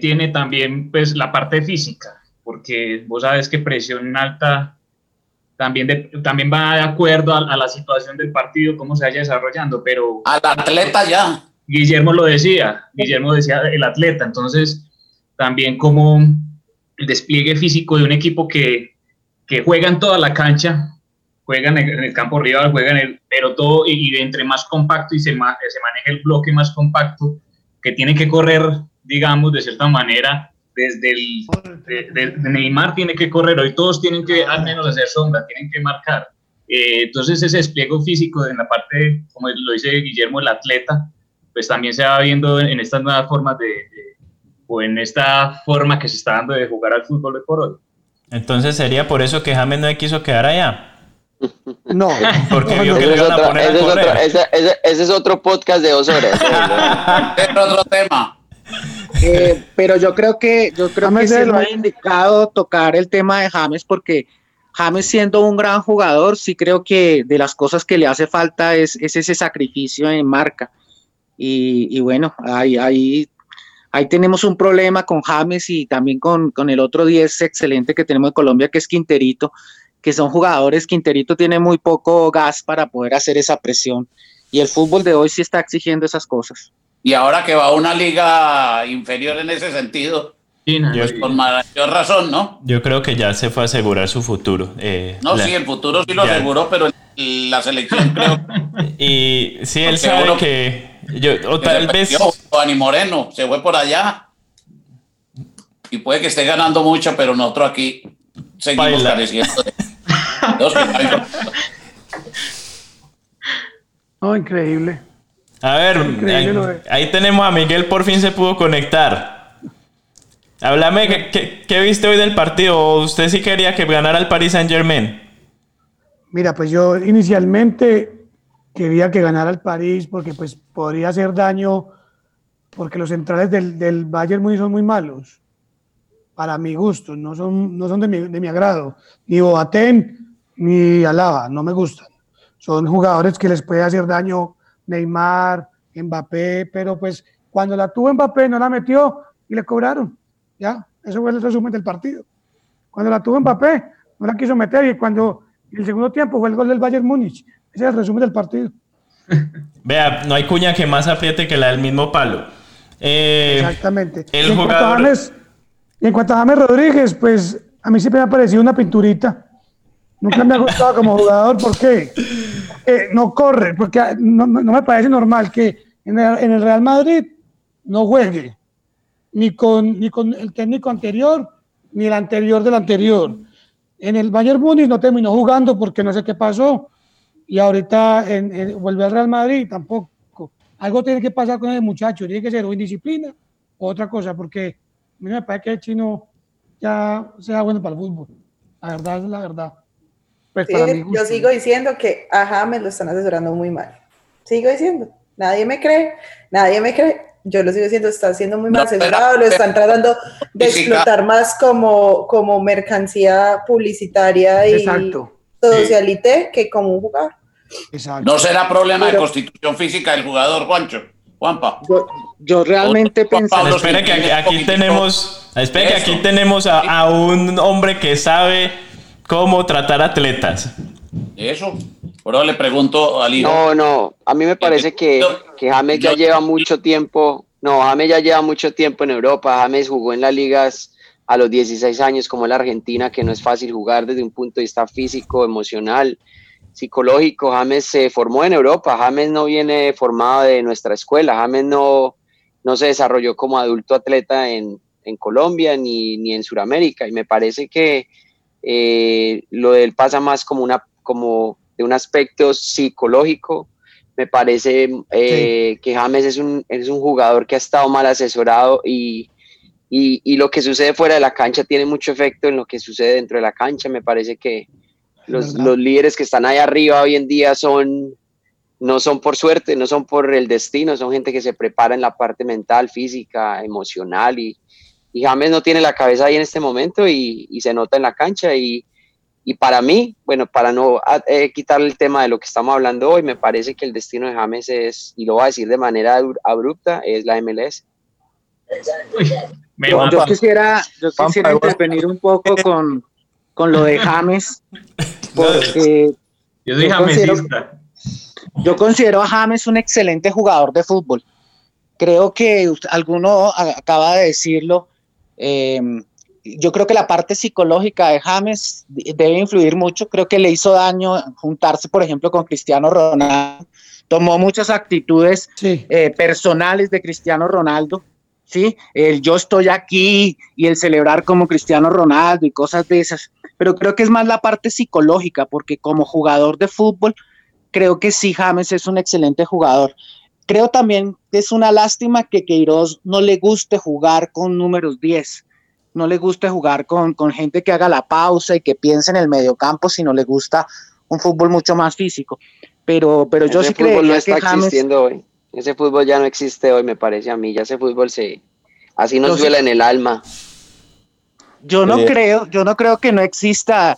tiene también pues la parte física, porque vos sabes que presión alta también, también va de acuerdo a, la situación del partido, cómo se vaya desarrollando, pero... Al atleta ya. Guillermo lo decía, Guillermo decía el atleta, entonces también como el despliegue físico de un equipo que, que juega en toda la cancha, juega en el, campo rival, juega en el, pero todo, y, entre más compacto y se, se maneja el bloque más compacto, que tiene que correr digamos, de cierta manera, desde el de, Neymar tiene que correr, hoy todos tienen que al menos hacer sombra, tienen que marcar. Eh, entonces ese despliegue físico en la parte, como lo dice Guillermo, el atleta, pues también se va viendo en, estas nuevas formas de, o en esta forma que se está dando de jugar al fútbol de por hoy. Entonces sería por eso que James no quiso quedar allá. No, (laughs) porque vio que le iban a poner ese, es otro, ese, ese, es otro podcast de dos horas. (laughs) es otro tema. Eh, (laughs) pero yo creo que yo creo que se lo ha indicado tocar el tema de James porque James siendo un gran jugador, sí creo que de las cosas que le hace falta es, ese sacrificio en marca. Y, bueno, ahí, ahí, ahí tenemos un problema con James y también con, con el otro 10 excelente que tenemos en Colombia, que es Quinterito, que son jugadores, Quinterito tiene muy poco gas para poder hacer esa presión. Y el fútbol de hoy sí está exigiendo esas cosas y ahora que va a una liga inferior en ese sentido, pues con mayor razón, ¿no? Yo creo que ya se fue a asegurar su futuro. Eh, no, sí, el futuro sí lo aseguró, pero la selección creo. (laughs) y sí, él sabe que. Yo, o tal vez. Ani Moreno se fue por allá. Y puede que esté ganando mucho, pero nosotros aquí seguimos careciendo de. (laughs) oh, increíble. A ver, ahí, tenemos a Miguel, por fin se pudo conectar. Háblame, ¿qué, viste hoy del partido? ¿Usted sí quería que ganara el Paris Saint Germain? Mira, pues yo inicialmente quería que ganara el París porque pues podría hacer daño porque los centrales del, del Bayern son muy malos para mi gusto, no son, no son de, mi, de mi agrado. Ni Boateng ni Alaba, no me gustan. Son jugadores que les puede hacer daño Neymar, Mbappé, pero pues cuando la tuvo Mbappé no la metió y le cobraron. Ya, eso fue el resumen del partido. Cuando la tuvo Mbappé no la quiso meter y cuando el segundo tiempo fue el gol del Bayern Múnich. Ese es el resumen del partido. (laughs) Vea, no hay cuña que más apriete que la del mismo palo. Eh, Exactamente. El Y en, cuanto a. James, y en cuanto a James Rodríguez, pues a mí siempre me ha parecido una pinturita. Nunca me ha gustado como jugador. ¿Por qué? Porque no corre, porque no, no me parece normal que en el, Real Madrid no juegue ni con, ni con el técnico anterior ni el anterior del anterior. En el Bayern Múnich no terminó jugando porque no sé qué pasó y ahorita vuelve al Real Madrid tampoco. Algo tiene que pasar con el muchacho, tiene que ser o indisciplina o otra cosa, porque a mí me parece que el chino ya sea bueno para el fútbol. La verdad es la verdad. Pues Sí, para mi yo sigo diciendo que a James lo están asesorando muy mal. Sigo diciendo. Nadie me cree, nadie me cree. Yo lo sigo diciendo, está siendo muy mal pero- asesorado, lo están tratando de explotar más como, como mercancía publicitaria y Exacto. socialité que como un jugador. Exacto. No será problema de constitución física del jugador, Juancho. Juanpa. Yo realmente. Pablo, Espera que aquí, tenemos, espera que aquí tenemos a, a un hombre que sabe cómo tratar atletas. Eso. Ahora le pregunto al hijo. No, no, a mí me parece que, que James ya lleva mucho tiempo, no, James ya lleva mucho tiempo en Europa, James jugó en las ligas a los 16 años como en la Argentina, que no es fácil jugar desde un punto de vista físico, emocional, psicológico, James se formó en Europa, James no viene formado de nuestra escuela, James no, no se desarrolló como adulto atleta en, en Colombia ni, ni en Sudamérica, y me parece que eh, lo de él pasa más como una como de un aspecto psicológico. Me parece eh, que James es un, es un jugador que ha estado mal asesorado y, y, y lo que sucede fuera de la cancha tiene mucho efecto en lo que sucede dentro de la cancha. Me parece que los, los líderes que están ahí arriba hoy en día son no son por suerte, no son por el destino, son gente que se prepara en la parte mental, física, emocional y, y James no tiene la cabeza ahí en este momento y, y se nota en la cancha y, y para mí, bueno, para no eh, quitar el tema de lo que estamos hablando hoy, me parece que el destino de James es, y lo voy a decir de manera abru- abrupta, es la MLS. Me Yo, quisiera, yo quisiera intervenir un poco con, con lo de James, (laughs) porque Yo soy yo considero- jamesista. yo considero a James un excelente jugador de fútbol. Creo que alguno acaba de decirlo. Eh, yo creo que la parte psicológica de James de- debe influir mucho. Creo que le hizo daño juntarse, por ejemplo, con Cristiano Ronaldo. Tomó muchas actitudes Sí. eh, personales de Cristiano Ronaldo, ¿sí? El yo estoy aquí y el celebrar como Cristiano Ronaldo y cosas de esas. Pero creo que es más la parte psicológica, porque como jugador de fútbol, creo que sí, James es un excelente jugador. Creo también que es una lástima que Queiroz no le guste jugar con números 10, no le guste jugar con, con gente que haga la pausa y que piense en el mediocampo, sino le gusta un fútbol mucho más físico. Pero, pero yo ese sí fútbol creería no está que James... existiendo hoy. Ese fútbol ya no existe hoy, me parece a mí. Ya ese fútbol se... Así nos Yo sí- duele en el alma. Yo no Eh, creo, yo no creo que no exista.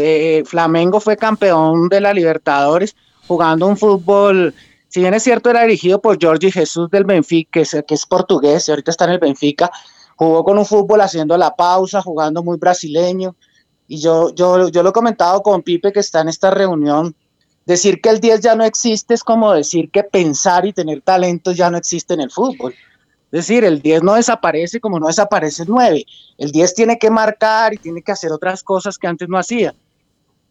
eh, Flamengo fue campeón de la Libertadores jugando un fútbol. Si bien es cierto, era dirigido por Jorge Jesús del Benfica, que es, que es portugués, y ahorita está en el Benfica. Jugó con un fútbol haciendo la pausa, jugando muy brasileño. Y yo, yo, yo lo he comentado con Pipe, que está en esta reunión. Decir que el 10 ya no existe es como decir que pensar y tener talento ya no existe en el fútbol. Es decir, el 10 no desaparece como no desaparece el 9. El 10 tiene que marcar y tiene que hacer otras cosas que antes no hacía.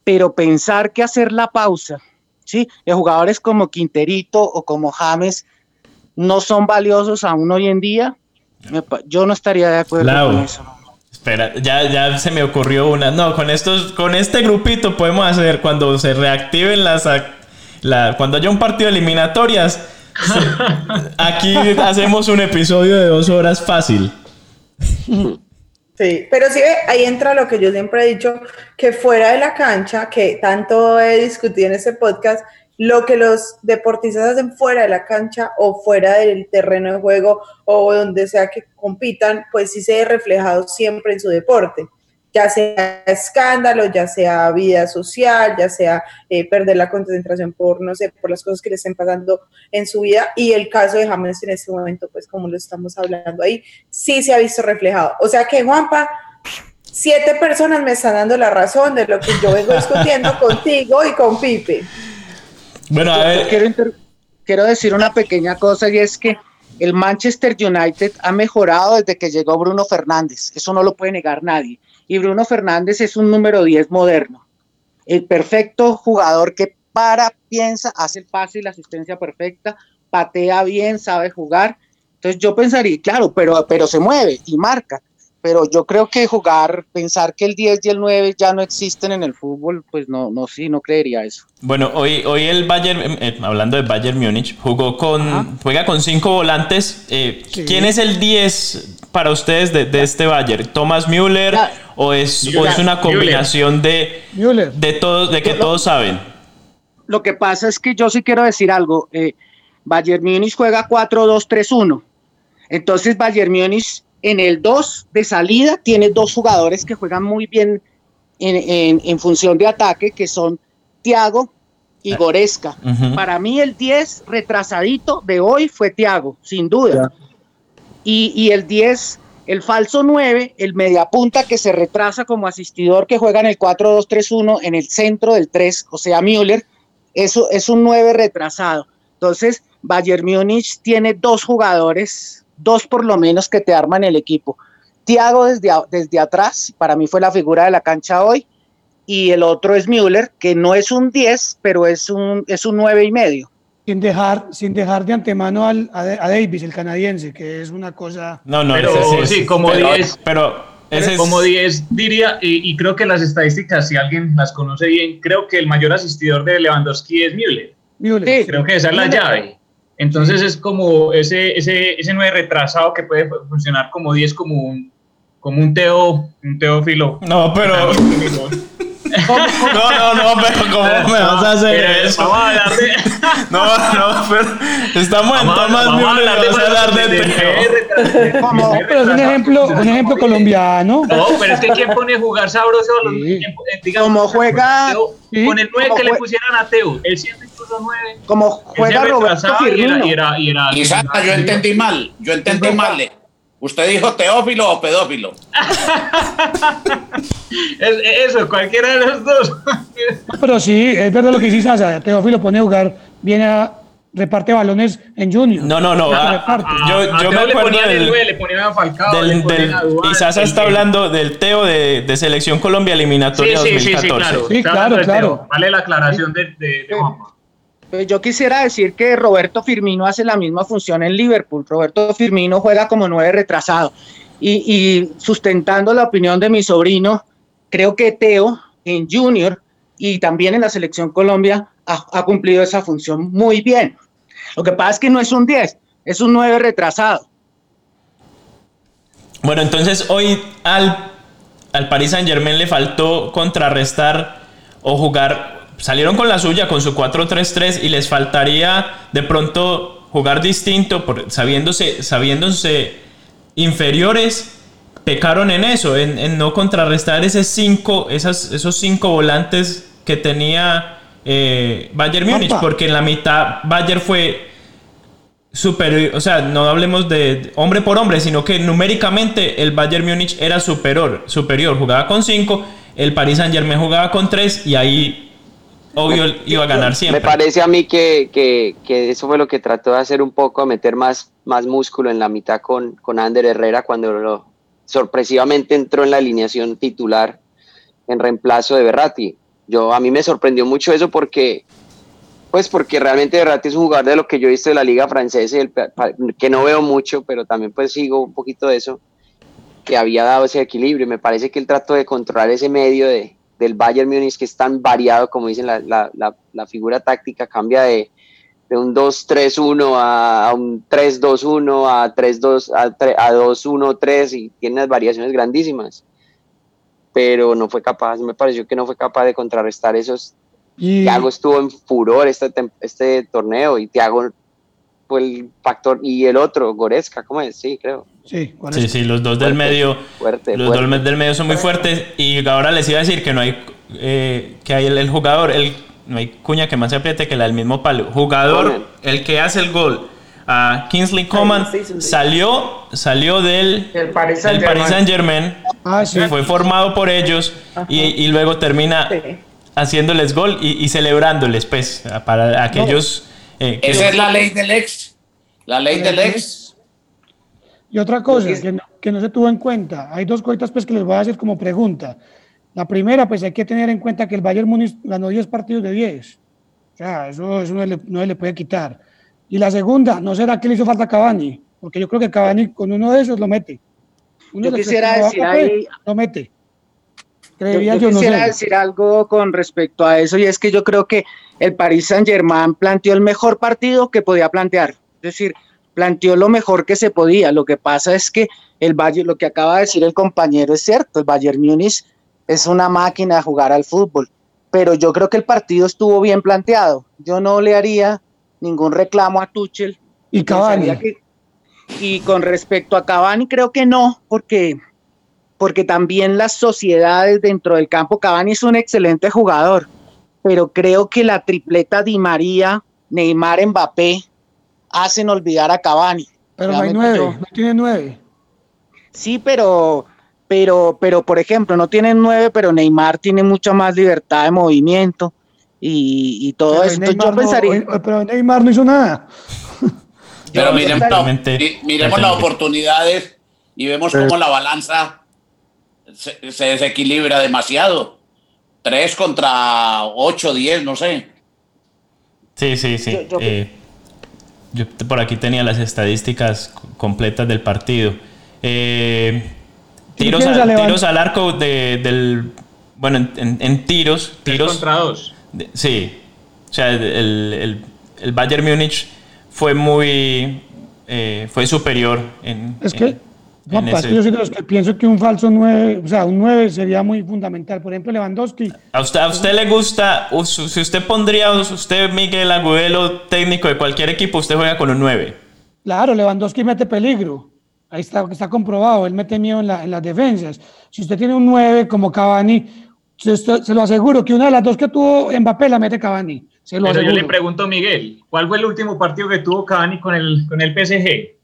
Pero pensar que hacer la pausa, ¿sí? De jugadores como Quinterito o como James no son valiosos aún hoy en día, yo no estaría de acuerdo Lau. con eso. Espera, ya, ya se me ocurrió una. No, con estos, con este grupito podemos hacer cuando se reactiven las ac- la, cuando haya un partido de eliminatorias. se- (laughs) aquí hacemos un episodio de dos horas fácil. (laughs) Sí, pero sí, ahí entra lo que yo siempre he dicho, que fuera de la cancha, que tanto he discutido en este podcast, lo que los deportistas hacen fuera de la cancha o fuera del terreno de juego o donde sea que compitan, pues sí se ve reflejado siempre en su deporte, ya sea escándalo, ya sea vida social, ya sea eh, perder la concentración por, no sé, por las cosas que le estén pasando en su vida. Y el caso de James en este momento, pues como lo estamos hablando ahí, sí se ha visto reflejado. O sea que Juanpa, siete personas me están dando la razón de lo que yo vengo discutiendo (laughs) contigo y con Pipe. Bueno, a ver. quiero, inter- quiero decir una pequeña cosa y es que el Manchester United ha mejorado desde que llegó Bruno Fernández. Eso no lo puede negar nadie. Y Bruno Fernández es un número 10 moderno. El perfecto jugador que para, piensa, hace el pase y la asistencia perfecta, patea bien, sabe jugar. Entonces yo pensaría, claro, pero, pero se mueve y marca. Pero yo creo que jugar, pensar que el 10 y el 9 ya no existen en el fútbol, pues no, no, sí, no creería eso. Bueno, hoy, hoy el Bayern, eh, eh, hablando de Bayern Múnich, jugó con, juega con cinco volantes. Eh, ¿Quién es el 10 para ustedes de, de este Bayern? ¿Thomas Müller o es, o es una Müller. combinación de, de todos, de que todos saben? Lo que pasa es que yo sí quiero decir algo. eh, Bayern Múnich juega 4-2-3-1. Entonces Bayern Múnich en el 2 de salida tiene dos jugadores que juegan muy bien en, en- en función de ataque, que son Thiago y Goreska. Ujú. Para mí el 10 retrasadito de hoy fue Thiago, sin duda. Y, y el 10, el falso 9, el mediapunta que se retrasa como asistidor que juega en el 4-2-3-1 en el centro del 3, o sea, Müller, eso es un 9 retrasado. Entonces, Bayern Múnich tiene dos jugadores, dos por lo menos que te arman el equipo. Thiago desde, a- desde atrás, para mí fue la figura de la cancha hoy, y el otro es Müller, que no es un 10, pero es un, es un 9 y medio. Sin dejar, sin dejar de antemano al- a, a Davis, el canadiense, que es una cosa. No, no, Pero ese sí, es- como pero- 10. Pero ese es- como 10 diría, y, y creo que las estadísticas, si alguien las conoce bien, creo que el mayor asistidor de Lewandowski es Müller. Müller. Creo que esa es la Müller. llave. Entonces es como ese, ese, ese 9 retrasado que puede funcionar como 10, como un, como un Teo, un Teófilo. No, pero. No, no, no, pero ¿cómo (laughs) me vas a hacer Pero eso? Vamos a hablar de. (laughs) No, no, pero estamos en Vamos Thomas vamos a hablar de vas a hablar de, de- de- Teo. No, pero es un ejemplo, un ejemplo colombiano. No, pero es que ¿quién pone a jugar sabroso? los- eh, digamos, Como juega- con el 9 como que le pusieran a Teo, él siempre puso 9. Como juega Roberto Firmino. Y era, y era, y era- Quizás yo entendí mal, yo entendí mal. ¿Usted dijo teófilo o pedófilo? (laughs) Es- eso, cualquiera de los dos. (laughs) Pero sí, es verdad lo que dice Sasa. Teófilo pone a jugar, viene a reparte balones en Junior. No, no, no. ah, yo A yo me le acuerdo el del, 9, le ponían a Falcao, le del, ponían del- a y Sasa está hablando del Teo de, de Selección Colombia Sí, eliminatoria sí, sí, sí, 2014. claro. Sí, hablando claro, claro. Vale la aclaración de, de, de Juanpa. Pues yo quisiera decir que Roberto Firmino hace la misma función en Liverpool. Roberto Firmino juega como nueve retrasado. Y, y sustentando la opinión de mi sobrino, creo que Teo en Junior y también en la selección Colombia ha, cumplido esa función muy bien. Lo que pasa es que no es un 10, es un 9 retrasado. Bueno, entonces hoy al, al Paris Saint Germain le faltó contrarrestar o jugar. Salieron con la suya, con su 4-3-3, y les faltaría de pronto jugar distinto, por, sabiéndose, sabiéndose inferiores. Pecaron en eso, en, en no contrarrestar ese cinco, esas, esos cinco volantes que tenía eh, Bayern Múnich, porque en la mitad Bayern fue superior, o sea, no hablemos de hombre por hombre, sino que numéricamente el Bayern Múnich era superior, superior, jugaba con 5, el Paris Saint Germain jugaba con 3 y ahí obvio iba a ganar siempre. Me parece a mí que, que- que eso fue lo que trató de hacer un poco, meter más, más músculo en la mitad con, con Ander Herrera cuando lo, sorpresivamente entró en la alineación titular en reemplazo de Berratti. Yo, a mí me sorprendió mucho eso porque, pues porque realmente Berratti es un jugador de lo que yo he visto de la liga francesa, y el que no veo mucho, pero también pues sigo un poquito de eso, que había dado ese equilibrio. Me parece que él trató de controlar ese medio de, del Bayern Múnich que es tan variado, como dicen, la, la- la- la figura táctica cambia de, de un 2-3-1 a, a un 3-2-1 a 3-2 a, tre- a 2-1-3 y tiene unas variaciones grandísimas. Pero no fue capaz, me pareció que no fue capaz de contrarrestar esos. Y- Thiago estuvo en furor este, este torneo y Thiago fue el factor. Y el otro, Goretzka, ¿cómo es? Sí, creo. Sí, Sí, sí, los dos del medio, Fuerte, los fuerte. dos del medio son muy fuertes y ahora les iba a decir que no hay, eh, que hay el, el jugador, el, no hay cuña que más se apriete que la del mismo palo. Jugador, Coman. el que hace el gol, a Kingsley Coman, salió, salió del, El Paris del Saint-Germain. Paris Saint Germain, Ah, sí. fue formado por ellos y, y luego termina haciéndoles gol y, y celebrándoles, pues, para aquellos... eh, que Esa no- es la ley del ex. La ley del ex. Y otra cosa que no, que no se tuvo en cuenta, hay dos cositas pues que les voy a hacer como pregunta. La primera, pues hay que tener en cuenta que el Bayern Múnich ganó 10 partidos de 10. O sea, eso, eso no, le, no se le puede quitar. Y la segunda, ¿no será que le hizo falta a Cavani? Porque yo creo que Cavani con uno de esos lo mete. Uno Yo de quisiera decir ahí- Lo mete. Yo, yo yo, no quisiera sé. decir algo con respecto a eso y es que yo creo que el Paris Saint Germain planteó el mejor partido que podía plantear, es decir, planteó lo mejor que se podía. Lo que pasa es que el Bayern, lo que acaba de decir el compañero es cierto, el Bayern Múnich es una máquina de jugar al fútbol, pero yo creo que el partido estuvo bien planteado. Yo no le haría ningún reclamo a Tuchel. Y Cavani. Que- y con respecto a Cavani creo que no, porque porque también las sociedades dentro del campo, Cavani es un excelente jugador, pero creo que la tripleta Di María, Neymar, Mbappé hacen olvidar a Cavani. Pero no hay nueve, yo- no tiene nueve. Sí, pero, pero, pero, por ejemplo, no tienen nueve, pero Neymar tiene mucha más libertad de movimiento y, y todo Pero esto. Neymar Yo no- pensaría, hoy- pero Neymar no hizo nada. (laughs) Pero miremos, totalmente mi- miremos las oportunidades y vemos cómo la balanza se, se desequilibra demasiado. 3 contra 8, 10, no sé. Sí, sí, sí. Yo- yo- Eh, yo por aquí tenía las estadísticas completas del partido. Eh, tiros, tienes a- a Levan- tiros al arco de- del... Bueno, en, en- en tiros... tiros contra dos. de- sí. O sea, el, el, el Bayern Múnich fue muy... eh, fue superior en... Es en- que, es que yo soy de los que pienso que un falso 9, o sea, un 9 sería muy fundamental. Por ejemplo, Lewandowski, ¿A usted, a usted le gusta, si usted pondría, usted Miguel Agudelo, técnico de cualquier equipo, usted juega con un 9? claro, Lewandowski mete peligro. Ahí está, está comprobado, él mete miedo en, la- en las defensas. Si usted tiene un 9 como Cavani, se, se lo aseguro que una de las dos que tuvo Mbappé la mete Cavani. Se lo Pero yo le pregunto a Miguel, ¿cuál fue el último partido que tuvo Cavani con el, con el PSG?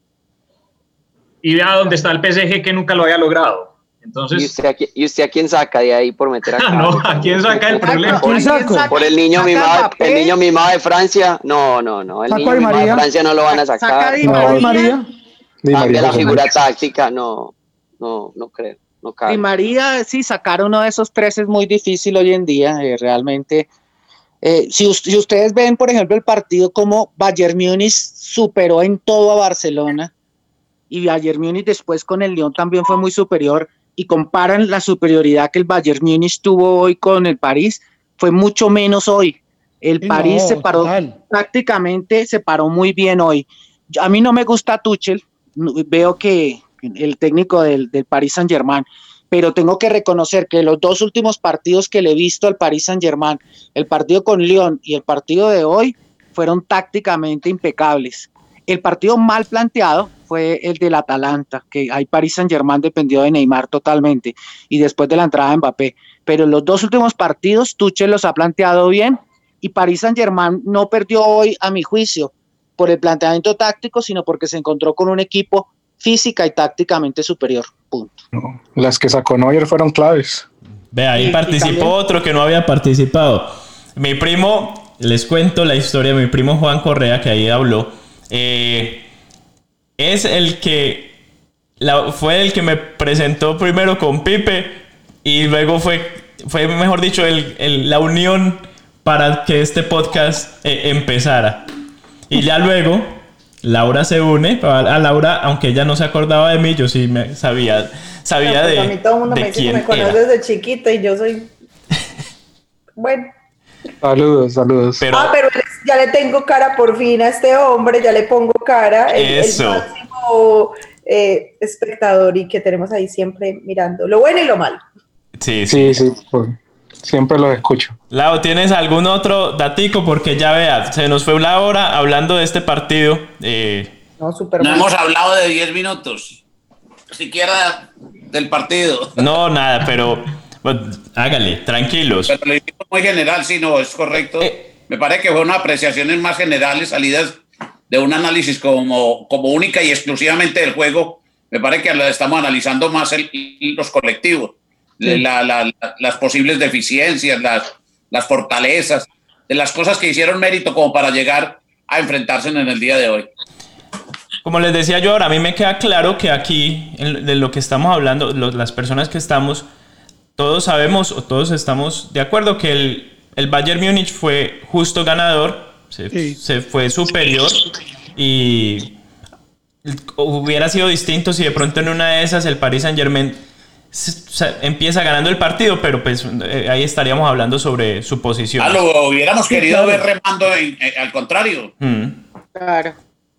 Y vea dónde está el PSG que nunca lo había logrado. ¿Y Entonces, usted, a qui- ¿Y usted a quién saca de ahí por meter (laughs) a Ah, no, ¿a quién saca el problema? Por, ¿Quién saco? por el niño Saca mimado, el niño mimado de Francia. No, no, no. El Saco niño a Di mimado de. Francia no lo van a Saca sacar. Di No, María. María. Di Cambia María la figura táctica, no, no, no creo. No cabe. Di María, sí, sacar uno de esos tres es muy difícil hoy en día, eh, realmente. Eh, si ustedes ven, por ejemplo, el partido como Bayern Múnich superó en todo a Barcelona y Bayern Múnich después con el Lyon también fue muy superior y comparan la superioridad que el Bayern Múnich tuvo hoy con el París, fue mucho menos hoy. El Sí, París no, se paró total. prácticamente se paró muy bien hoy. A mí no me gusta Tuchel, veo que el técnico del, del Paris Saint Germain, pero tengo que reconocer que los dos últimos partidos que le he visto al Paris Saint Germain, el partido con Lyon y el partido de hoy, fueron tácticamente impecables. El partido mal planteado fue el del Atalanta, que ahí Paris Saint Germain dependió de Neymar totalmente y después de la entrada de Mbappé. Pero los dos últimos partidos, Tuchel los ha planteado bien y Paris Saint Germain no perdió hoy, a mi juicio, por el planteamiento táctico, sino porque se encontró con un equipo física y tácticamente superior. Punto. Las que sacó Neuer fueron claves. Ve, ahí Y- y participó también- otro que no había participado. Mi primo, les cuento la historia de mi primo Juan Correa, que ahí habló. eh, es el que la- fue el que me presentó primero con Pipe y luego fue, fue mejor dicho, el- el- la unión para que este podcast eh, empezara. Y ya luego, Laura se une. A, Laura, aunque ella no se acordaba de mí, yo sí me sabía, sabía Pues de, a mí todo el mundo de me dice que quién me conoce era. desde chiquita y yo soy. (laughs) Bueno. Saludos, saludos. ah, pero ya le tengo cara por fin a este hombre, ya le pongo cara. El, el Eso. máximo eh, espectador y que tenemos ahí siempre mirando lo bueno y lo malo. Sí, sí, sí. pues, siempre los escucho. Lau, ¿tienes algún otro datico? Porque ya vea, se nos fue la hora hablando de este partido. eh, No, súper No hemos hablado de 10 minutos. Siquiera del partido. no, nada, pero bueno, hágale, tranquilos. Pero muy general, sí, no, es correcto. Me parece que fueron apreciaciones más generales, salidas de un análisis como, como única y exclusivamente del juego. Me parece que estamos analizando más el- los colectivos, Sí. la- la- la- las posibles deficiencias, las, las fortalezas, de las cosas que hicieron mérito como para llegar a enfrentarse en el día de hoy. Como les decía yo ahora, a mí me queda claro que aquí, de lo que estamos hablando, las personas que estamos, todos sabemos o todos estamos de acuerdo que el, el Bayern Múnich fue justo ganador, se, se fue superior y hubiera sido distinto si de pronto en una de esas el Paris Saint Germain empieza ganando el partido, pero pues eh, ahí estaríamos hablando sobre su posición. Ah, lo hubiéramos querido ver remando al contrario. Mm. Claro.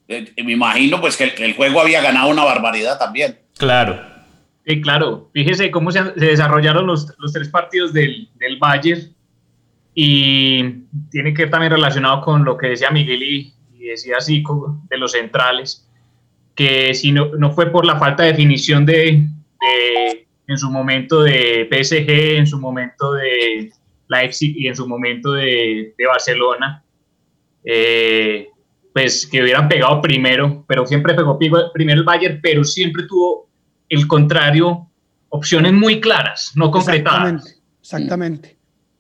Eh, me imagino pues que el, juego había ganado una barbaridad también. Claro. Sí, claro. Fíjese cómo se, desarrollaron los, tres partidos del, del Bayern y tiene que ver también relacionado con lo que decía Miguel y, decía así de los centrales, que si no, no fue por la falta de definición de, en su momento de PSG, en su momento de Leipzig y en su momento de, Barcelona, eh, pues que hubieran pegado primero, pero siempre pegó primero el Bayern, pero siempre tuvo el contrario, opciones muy claras, no concretadas. Exactamente.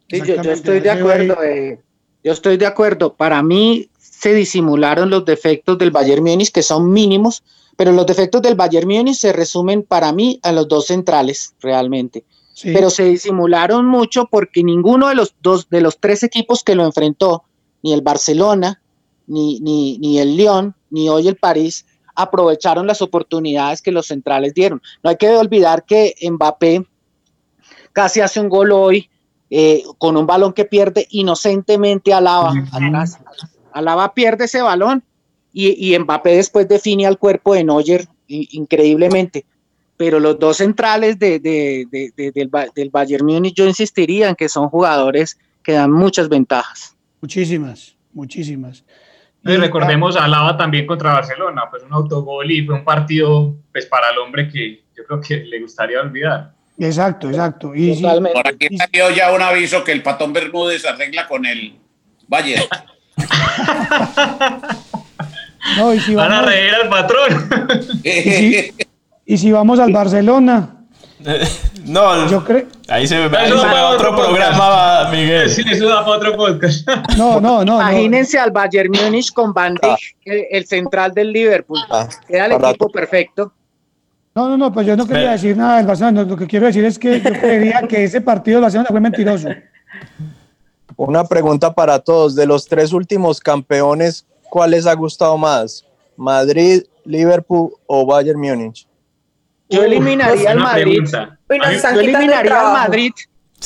Yo, estoy de acuerdo. Eh, yo estoy de acuerdo. Para mí se disimularon los defectos del Bayern Múnich, que son mínimos, pero los defectos del Bayern Múnich se resumen para mí a los dos centrales, realmente. Pero se disimularon mucho porque ninguno de los dos, de los tres equipos que lo enfrentó, ni el Barcelona, ni, ni, ni el Lyon, ni hoy el París, aprovecharon las oportunidades que los centrales dieron. No hay que olvidar que Mbappé casi hace un gol hoy eh, con un balón que pierde inocentemente a Lava. Alaba pierde ese balón y, y Mbappé después define al cuerpo de Neuer increíblemente. Pero los dos centrales de, del, Bayern Múnich, yo insistiría en que son jugadores que dan muchas ventajas. Muchísimas, muchísimas. Y recordemos a Lava también contra Barcelona, pues un autogol y fue un partido pues para el hombre que yo creo que le gustaría olvidar. Exacto, exacto. Y, Por aquí salió ya un aviso que el patón Bermúdez arregla con el Bayern. (laughs) No, y si Van a reír al patrón. y, si, vamos al Barcelona. (laughs) No, yo creo. Ahí se ve otro, programa, Miguel. Sí, eso da para otro podcast. No, no, no. Imagínense al Bayern Múnich con Van Dijk, el, central del Liverpool. Ah, Era el equipo perfecto. No, no, no, pues yo no quería decir nada del Barcelona. Lo que quiero decir es que yo (laughs) creería que ese partido del Barcelona fue mentiroso. Una pregunta para todos. De los tres últimos campeones, ¿cuál les ha gustado más? ¿Madrid, Liverpool o Bayern Múnich? Yo eliminaría al Madrid. Yo eliminaría al Madrid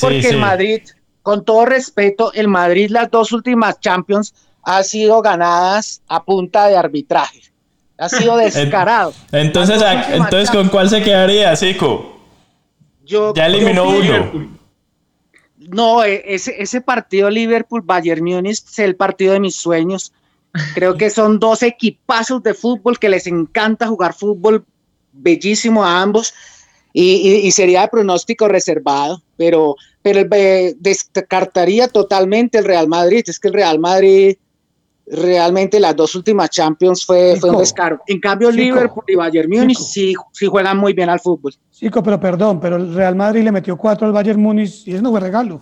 porque el Madrid, con todo respeto, el Madrid las dos últimas Champions ha sido ganadas a punta de arbitraje. Ha sido descarado. entonces, entonces ¿con cuál se quedaría, Zico? Yo, ya eliminó uno. No, e, ese, ese partido Liverpool-Bayern Múnich es el partido de mis sueños. Creo que son dos equipazos de fútbol que les encanta jugar fútbol bellísimo a ambos y, sería de pronóstico reservado, pero, pero descartaría totalmente el Real Madrid. Es que el Real Madrid realmente las dos últimas Champions fue, fue un descaro. En cambio, Liverpool y Bayern Múnich sí, sí juegan muy bien al fútbol. Chico, pero perdón, pero el Real Madrid le metió cuatro al Bayern Múnich y eso no fue regalo.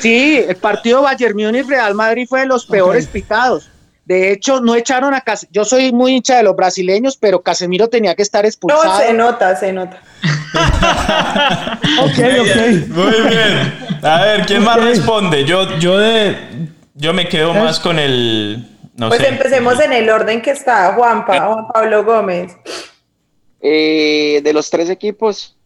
Sí, el partido Bayern Múnich-Real Madrid fue de los peores picados. De hecho, no echaron a Casemiro. Yo soy muy hincha de los brasileños, pero Casemiro tenía que estar expulsado. No, se nota, se nota. (laughs) ok, ok. Muy bien. A ver, ¿quién más responde? Yo, yo de, yo me quedo más con el. No pues empecemos en el orden que está Juanpa, Juan Pablo Gómez. Eh, de los tres equipos,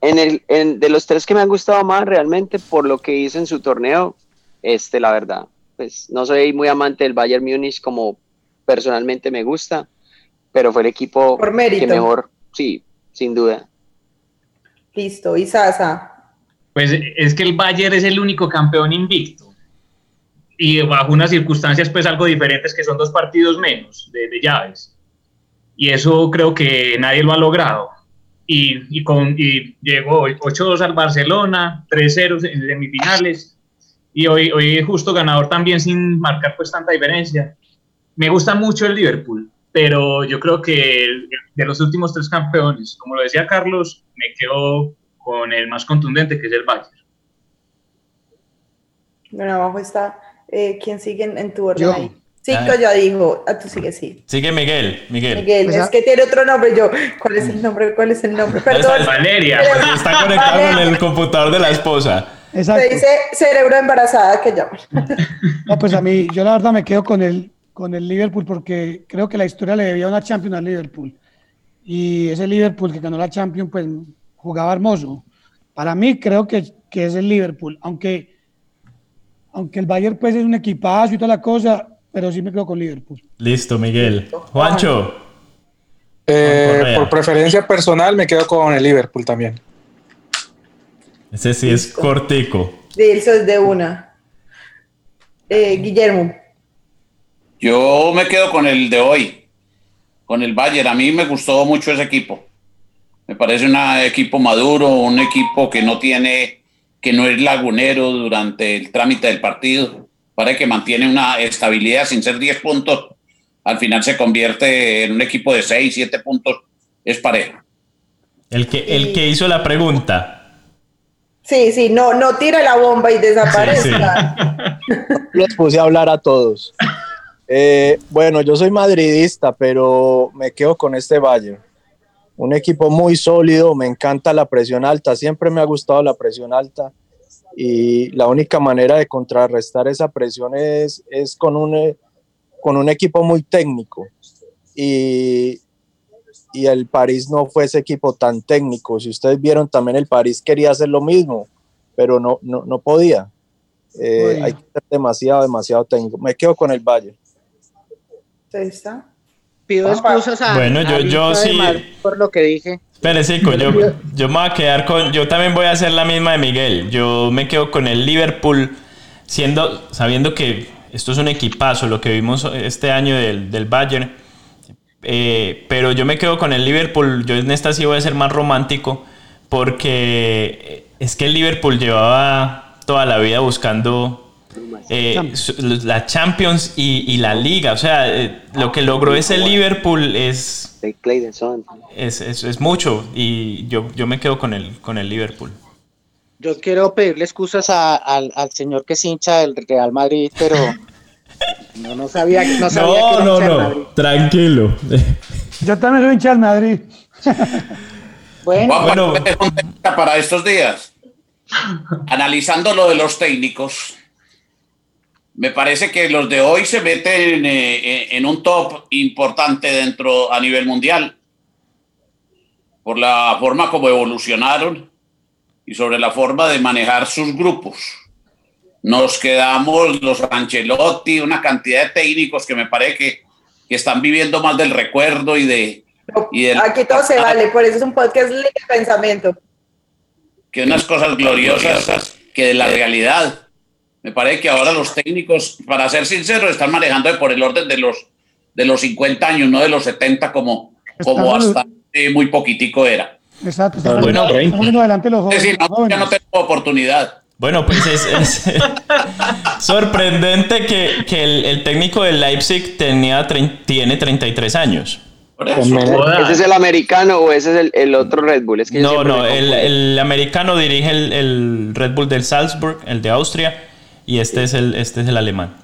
en el, en, de los tres que me han gustado más realmente por lo que hice en su torneo, este, la verdad pues no soy muy amante del Bayern Múnich como personalmente me gusta, pero fue el equipo que mejor, sí, sin duda. Listo, y Sasa. Pues es que el Bayern es el único campeón invicto. Y bajo unas circunstancias pues algo diferentes que son dos partidos menos de, llaves. Y eso creo que nadie lo ha logrado. Y, y, con, y llegó 8-2 al Barcelona, 3-0 en semifinales y hoy, hoy justo ganador también sin marcar pues tanta diferencia. Me gusta mucho el Liverpool, pero yo creo que de los últimos tres campeones, como lo decía Carlos, me quedo con el más contundente, que es el Bayern. Bueno, abajo está. Eh, ¿Quién sigue en, en tu orden Yo. ahí? Cinco Ah. ya dijo. Ah, tú sigue, sí. Sigue Miguel, Miguel. Miguel, Pues, es ah. que tiene otro nombre. Yo, ¿cuál es el nombre? ¿Cuál es el nombre? Perdón. Valeria. Porque está conectado con el computador de la esposa. Exacto. Se dice cerebro embarazada que llaman. (laughs) No, pues a mí, yo la verdad me quedo con el, con el Liverpool porque creo que la historia le debía una Champions al Liverpool. Y ese Liverpool que ganó la Champions, pues jugaba hermoso. Para mí creo que, que es el Liverpool, aunque, aunque el Bayern pues es un equipazo y toda la cosa, pero sí me quedo con Liverpool. Listo, Miguel. Juancho. Eh, por preferencia personal me quedo con el Liverpool también. Ese sí es cortico. De eso es de una. Eh, Guillermo. Yo me quedo con el de hoy, con el Bayern. A mí me gustó mucho ese equipo. Me parece un equipo maduro, un equipo que no tiene, que no es lagunero durante el trámite del partido. Parece que mantiene una estabilidad sin ser 10 puntos. Al final se convierte en un equipo de 6, 7 puntos. Es pareja. El que, el que hizo la pregunta. Sí, sí, no, no tira la bomba y desaparezca. Los (laughs) puse a hablar a todos. Eh, bueno, yo soy madridista, pero me quedo con este Bayern. Un equipo muy sólido, me encanta la presión alta, siempre me ha gustado la presión alta y la única manera de contrarrestar esa presión es, es con, un, eh, con un equipo muy técnico. Y, y el París no fue ese equipo tan técnico. Si ustedes vieron, también el París quería hacer lo mismo, pero no, no, no podía. Eh, hay que ser demasiado, demasiado técnico. Me quedo con el Bayern. Ahí está. Pido excusas a, Bueno, yo- a yo sí- por lo que dije. Perecico, yo, yo me voy a quedar con. Yo también voy a hacer la misma de Miguel. Yo me quedo con el Liverpool, siendo, sabiendo que esto es un equipazo, lo que vimos este año del, del Bayern. Eh, pero yo me quedo con el Liverpool. Yo en esta sí voy a ser más romántico, porque es que el Liverpool llevaba toda la vida buscando eh, la Champions y, y la Liga. O sea, eh, lo que logró ese Liverpool es es, es, es mucho y yo, yo me quedo con el, con el Liverpool. Yo quiero pedirle excusas a- al, al señor que es hincha del Real Madrid, pero (laughs) no, no sabía, no sabía que era hincha del Madrid. tranquilo. Yo también soy hincha del Madrid. (laughs) Bueno, Juanpa, bueno. ¿qué te contesta para estos días? Analizando lo de los técnicos, me parece que los de hoy se meten eh, en un top importante dentro a nivel mundial por la forma como evolucionaron y sobre la forma de manejar sus grupos. Nos quedamos los Ancelotti, una cantidad de técnicos que me parece que, que están viviendo más del recuerdo y de... Y del- Aquí todo se vale, por eso es un podcast libre de pensamiento. que unas cosas gloriosas que de la realidad. Me parece que ahora los técnicos, para ser sinceros, están manejando por el orden de los, de los 50 años, no de los 70 como, como hasta eh, muy poquitico era. Exacto. Bueno, estamos 30. poniendo adelante los Es jóvenes. decir, no, jóvenes. ya no tengo oportunidad. Bueno, pues es, es (laughs) sorprendente que, que el, el técnico del Leipzig tenía, tiene 33 años. ¿Ese es el americano o ese es el, el otro Red Bull? Es que No, no, el, el americano dirige el, el Red Bull del Salzburg, el de Austria, y este es el, este es el alemán.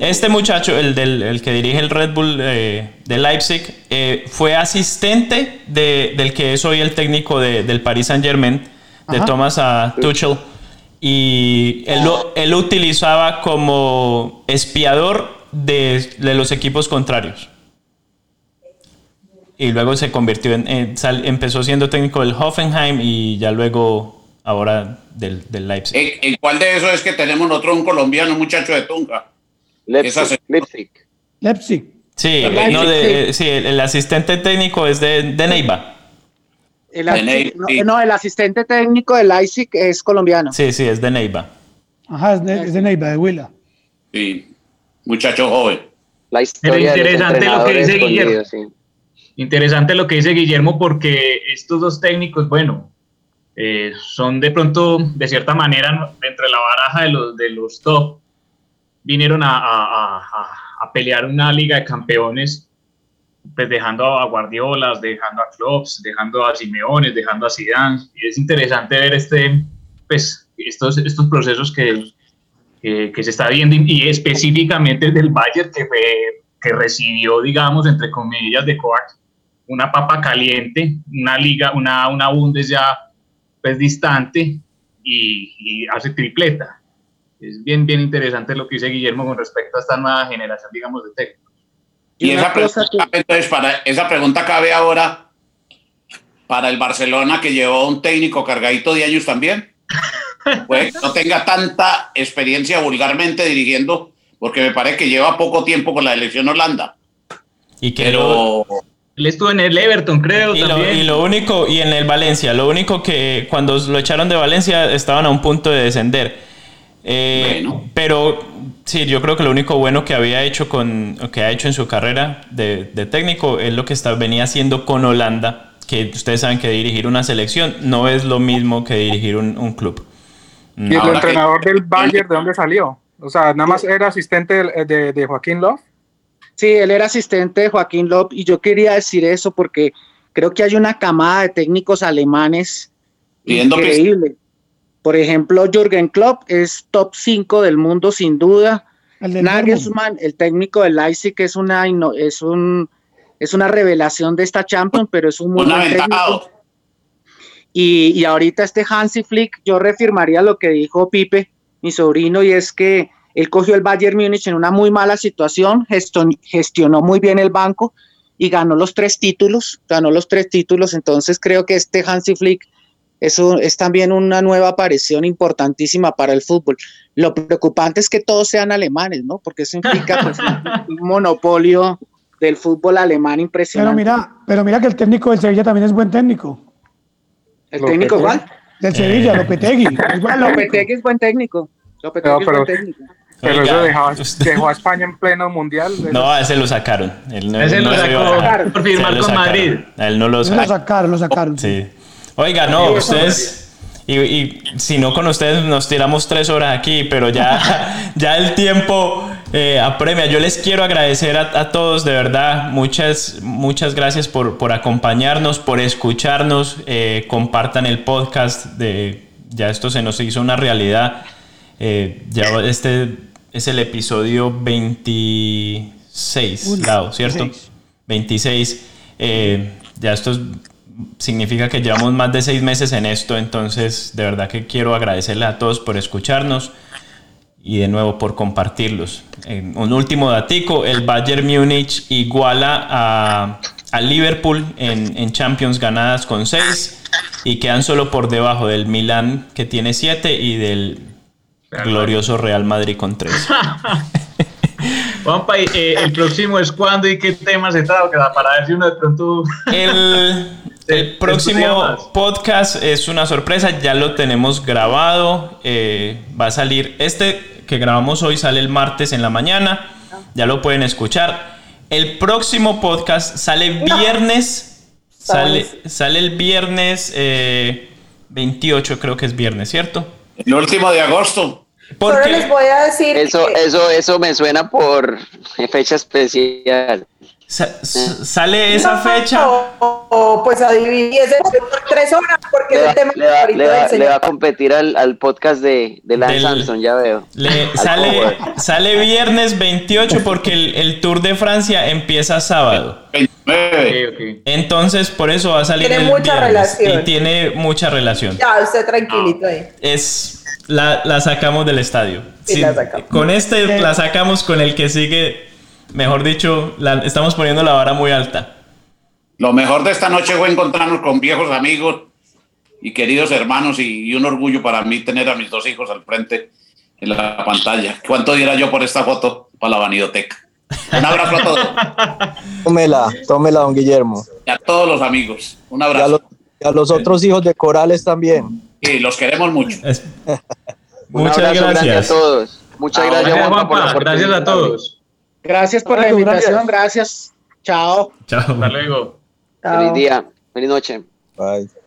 Este muchacho, el, del, el que dirige el Red Bull eh, de Leipzig, eh, fue asistente de- del que es hoy el técnico de- del Paris Saint Germain, de Ajá. Thomas a Tuchel. Y él lo, él lo utilizaba como espiador de, de los equipos contrarios. Y luego se convirtió en, en- sal- empezó siendo técnico del Hoffenheim y ya luego ahora del, del Leipzig. ¿En, en cuál de esos es que tenemos nosotros un colombiano, un muchacho de Tunja? Leipzig. Leipzig. Sí, Leipzig, no, de- sí. sí, el, el asistente técnico es de, de Neiva. el, de no, sí. no, el asistente técnico de Leipzig es colombiano. Sí, sí, es de Neiva. Ajá, es de, es de Neiva, de Huila. Sí, muchacho joven. La historia de los interesante lo que dice Guillermo. sí. Interesante lo que dice Guillermo porque estos dos técnicos, bueno, eh, son de pronto, de cierta manera, de la baraja de los, de los top, vinieron a, a- a- a- pelear una liga de campeones, pues dejando a Guardiolas, dejando a Klopps, dejando a Simeones, dejando a Zidane, y es interesante ver este, pues, estos, estos procesos que, eh, que se está viendo y específicamente del Bayern que, fue- que recibió, digamos, entre comillas, de Coax, una papa caliente, una liga, una, una Bundes ya pues distante y, y hace tripleta. Es bien, bien interesante lo que dice Guillermo con respecto a esta nueva generación, digamos, de técnicos. Y esa pregunta, entonces, para, esa pregunta cabe ahora para el Barcelona que llevó un técnico cargadito de años también. (laughs) Que no tenga tanta experiencia vulgarmente dirigiendo, porque me parece que lleva poco tiempo con la elección Holanda. Y que Pero Él estuvo en el Everton, creo, Y lo, también. y lo único, y en el Valencia, lo único que cuando lo echaron de Valencia estaban a un punto de descender. Eh, Pero sí, yo creo que lo único bueno que había hecho con, que ha hecho en su carrera de, de técnico es lo que está, venía haciendo con Holanda, que ustedes saben que dirigir una selección no es lo mismo que dirigir un, un club. ¿Y el entrenador del Bayern de dónde salió? O sea, nada más era asistente de, de- de Joaquín Love. Sí, él era asistente de Joaquín López y yo quería decir eso porque creo que hay una camada de técnicos alemanes Pidiendo increíble. Por ejemplo, Jürgen Klopp es top 5 del mundo sin duda. El Nagelsmann, el técnico del Leipzig, es una es un es una revelación de esta Champions, pero es un muy un buen técnico. aventajado. Y, y ahorita este Hansi Flick, yo reafirmaría lo que dijo Pipe, mi sobrino, y es que él cogió el Bayern Múnich en una muy mala situación, gestion- gestionó muy bien el banco y ganó los tres títulos, ganó los tres títulos, entonces creo que este Hansi Flick es, un- es también una nueva aparición importantísima para el fútbol. Lo preocupante es que todos sean alemanes, ¿no? Porque eso implica pues, (laughs) un, monopolio del fútbol alemán Pero impresionante. mira, pero mira que el técnico del Sevilla también es buen técnico. ¿El técnico igual? Del Sevilla, Lopetegui. Es buen técnico. Lopetegui es buen técnico. Lopetegui No, es pero- buen técnico. Pero Oiga, eso dejó, (laughs) dejó a España en pleno mundial. No, a ese lo sacaron. Él no- Ese lo sacó por firmar lo con sacaron. Madrid. A él no lo Lo sacaron. sacaron, lo sacaron. Sí. Oiga, no, ustedes. Y, y si no con ustedes nos tiramos tres horas aquí, pero ya, (laughs) ya el tiempo eh, apremia. Yo les quiero agradecer a, a todos, de verdad. Muchas, muchas gracias por, por acompañarnos, por escucharnos. Eh, compartan el podcast. De, ya esto se nos hizo una realidad. Eh, ya este es el episodio 26, Uy, Lau, ¿cierto? 26. 26. Eh, ya esto es- significa que llevamos más de seis meses en esto, entonces de verdad que quiero agradecerles a todos por escucharnos y de nuevo por compartirlos. Eh, un último datico, el Bayern Múnich iguala a, a Liverpool en, en Champions ganadas con 6 y quedan solo por debajo del Milan que tiene 7 y del glorioso Real Madrid con 3. (laughs) Juanpa, eh, el próximo es cuándo y qué tema se trata, para ver si uno de pronto... El, (laughs) el próximo podcast es una sorpresa, ya lo tenemos grabado. eh, va a salir este que grabamos hoy, sale el martes en la mañana. Ya lo pueden escuchar. El próximo podcast sale viernes. Sale, sale el viernes eh, 28, creo que es viernes, ¿cierto? El último de agosto. Solo les voy a decir Eso, que- eso, eso me suena por fecha especial. Sa- sale esa No, fecha. O, o, pues a dividir ese tres horas porque Le es el tema le va- le va- del le va a competir al, al podcast de, de Lance Del- Armstrong, ya veo. Le- Al sale, sale viernes 28 porque el, el Tour de Francia empieza sábado. Entonces, por eso va a salir Tiene el mucha viernes. relación. Y tiene mucha relación. Ya, usted tranquilito ahí. Es la, la sacamos del estadio. Sí, Sí, la sacamos. Con este la sacamos, con el que sigue, mejor dicho, la- estamos poniendo la vara muy alta. Lo mejor de esta noche fue encontrarnos con viejos amigos y queridos hermanos y, y un orgullo para mí tener a mis dos hijos al frente en la pantalla. ¿Cuánto diera yo por esta foto para la vanidoteca? Un abrazo a todos (laughs) Tómela, tómela, don Guillermo. y a todos los amigos. Un abrazo. Y a los otros hijos de Corales también. Y los queremos mucho. (laughs) Muchas abrazo gracias. a todos. Muchas gracias, Juanpa, por la gracias a todos. Gracias por la invitación, gracias. Chao. Chao. Hasta luego. Feliz día. Feliz noche. Bye.